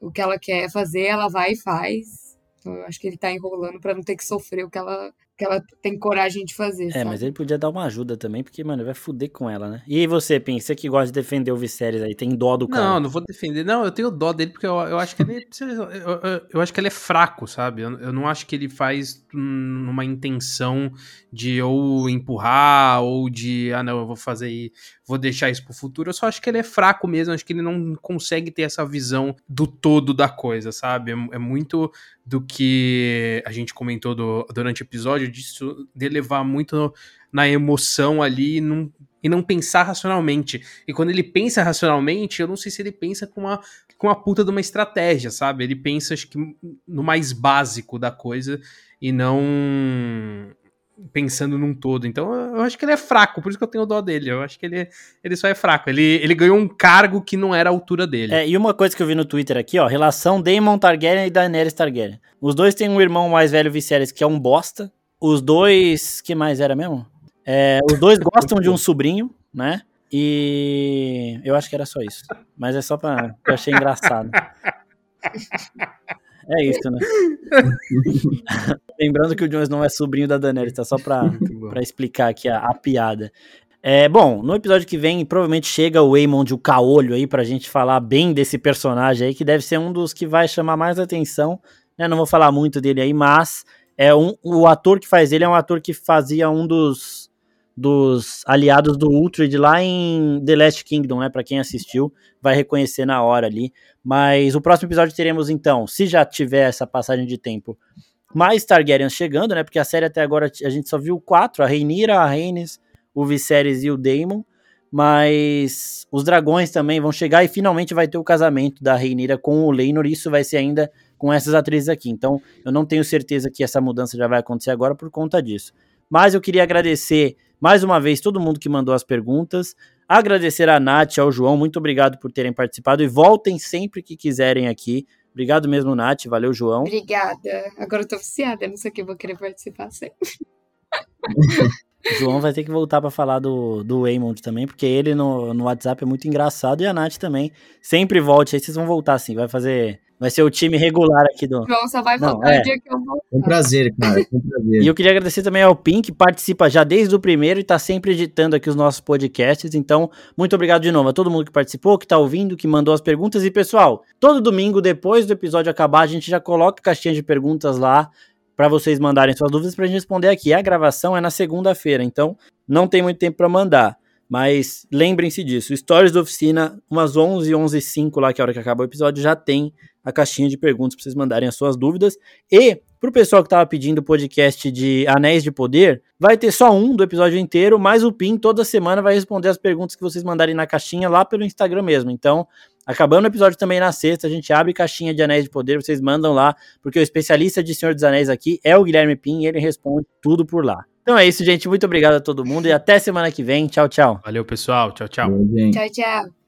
C: o que ela quer fazer, ela vai e faz. Então, eu acho que ele tá enrolando para não ter que sofrer o que ela que ela tem coragem de fazer. É,
A: sabe? mas ele podia dar uma ajuda também, porque, mano, vai fuder com ela, né? E aí você, pensa que gosta de defender o Viserys aí, tem dó do cara?
B: Não, não vou defender. Não, eu tenho dó dele porque eu, eu acho que ele. eu, eu, eu, acho que ele é fraco, sabe? Eu, eu, não acho que ele faz numa intenção de ou empurrar ou de, ah, não, eu vou fazer vou deixar isso pro futuro. Eu só acho que ele é fraco mesmo, acho que ele não consegue ter essa visão do todo da coisa, sabe? É, é muito do que a gente comentou do, durante o episódio, disso, de levar muito na emoção ali e não, e não pensar racionalmente. E quando ele pensa racionalmente, eu não sei se ele pensa com uma, com uma puta de uma estratégia, sabe? Ele pensa, acho que, no mais básico da coisa e não pensando num todo. Então eu acho que ele é fraco, por isso que eu tenho dó dele. Eu acho que ele, ele só é fraco. Ele, ele ganhou um cargo que não era a altura dele.
A: É, e uma coisa que eu vi no Twitter aqui, ó, relação Daemon Targaryen e Daenerys Targaryen. Os dois têm um irmão mais velho, Viserys, que é um bosta. Os dois, que mais era mesmo? É, os dois gostam de um sobrinho, né? E eu acho que era só isso. Mas é só pra. Eu achei engraçado. É isso, né? Lembrando que o Jones não é sobrinho da Daenerys, tá? Só pra, pra explicar aqui a, a piada. É, bom, no episódio que vem, provavelmente chega o Aemond, o caolho aí, pra gente falar bem desse personagem aí, que deve ser um dos que vai chamar mais atenção. Né? Não vou falar muito dele aí, mas é um, o ator que faz ele é um ator que fazia um dos dos aliados do Ultred lá em The Last Kingdom, né? Para quem assistiu, vai reconhecer na hora ali. Mas o próximo episódio teremos então, se já tiver essa passagem de tempo, mais Targaryens chegando, né? Porque a série até agora a gente só viu quatro: a Rhaenyra, a Rhaenys, o Viserys e o Daemon, mas os dragões também vão chegar e finalmente vai ter o casamento da Reinira com o Leinor, isso vai ser ainda com essas atrizes aqui. Então, eu não tenho certeza que essa mudança já vai acontecer agora por conta disso. Mas eu queria agradecer mais uma vez todo mundo que mandou as perguntas. Agradecer a Nath, ao João, muito obrigado por terem participado e voltem sempre que quiserem aqui. Obrigado mesmo, Nath. Valeu, João.
C: Obrigada. Agora eu tô oficiada, não sei o que, vou querer participar sempre.
A: João vai ter que voltar para falar do, do Waymond também, porque ele no, no WhatsApp é muito engraçado e a Nath também. Sempre volte, aí vocês vão voltar sim. Vai fazer. Vai ser o time regular aqui do.
C: João só vai voltar é. o dia que eu voltar.
D: Um prazer, cara. Um prazer.
A: E eu queria agradecer também ao Pim, que participa já desde o primeiro e tá sempre editando aqui os nossos podcasts. Então, muito obrigado de novo a todo mundo que participou, que tá ouvindo, que mandou as perguntas. E, pessoal, todo domingo, depois do episódio acabar, a gente já coloca caixinha de perguntas lá para vocês mandarem suas dúvidas para a gente responder aqui. A gravação é na segunda-feira, então não tem muito tempo para mandar. Mas lembrem-se disso. Stories da oficina, umas 11, 11 5 lá, que é a hora que acaba o episódio, já tem a caixinha de perguntas para vocês mandarem as suas dúvidas. E pro pessoal que estava pedindo o podcast de Anéis de Poder, vai ter só um do episódio inteiro, mas o PIN toda semana vai responder as perguntas que vocês mandarem na caixinha lá pelo Instagram mesmo. Então, Acabando o episódio também na sexta, a gente abre caixinha de Anéis de Poder, vocês mandam lá, porque o especialista de Senhor dos Anéis aqui é o Guilherme Pim e ele responde tudo por lá. Então é isso, gente. Muito obrigado a todo mundo e até semana que vem. Tchau, tchau.
B: Valeu, pessoal. Tchau, tchau.
C: Tchau, tchau.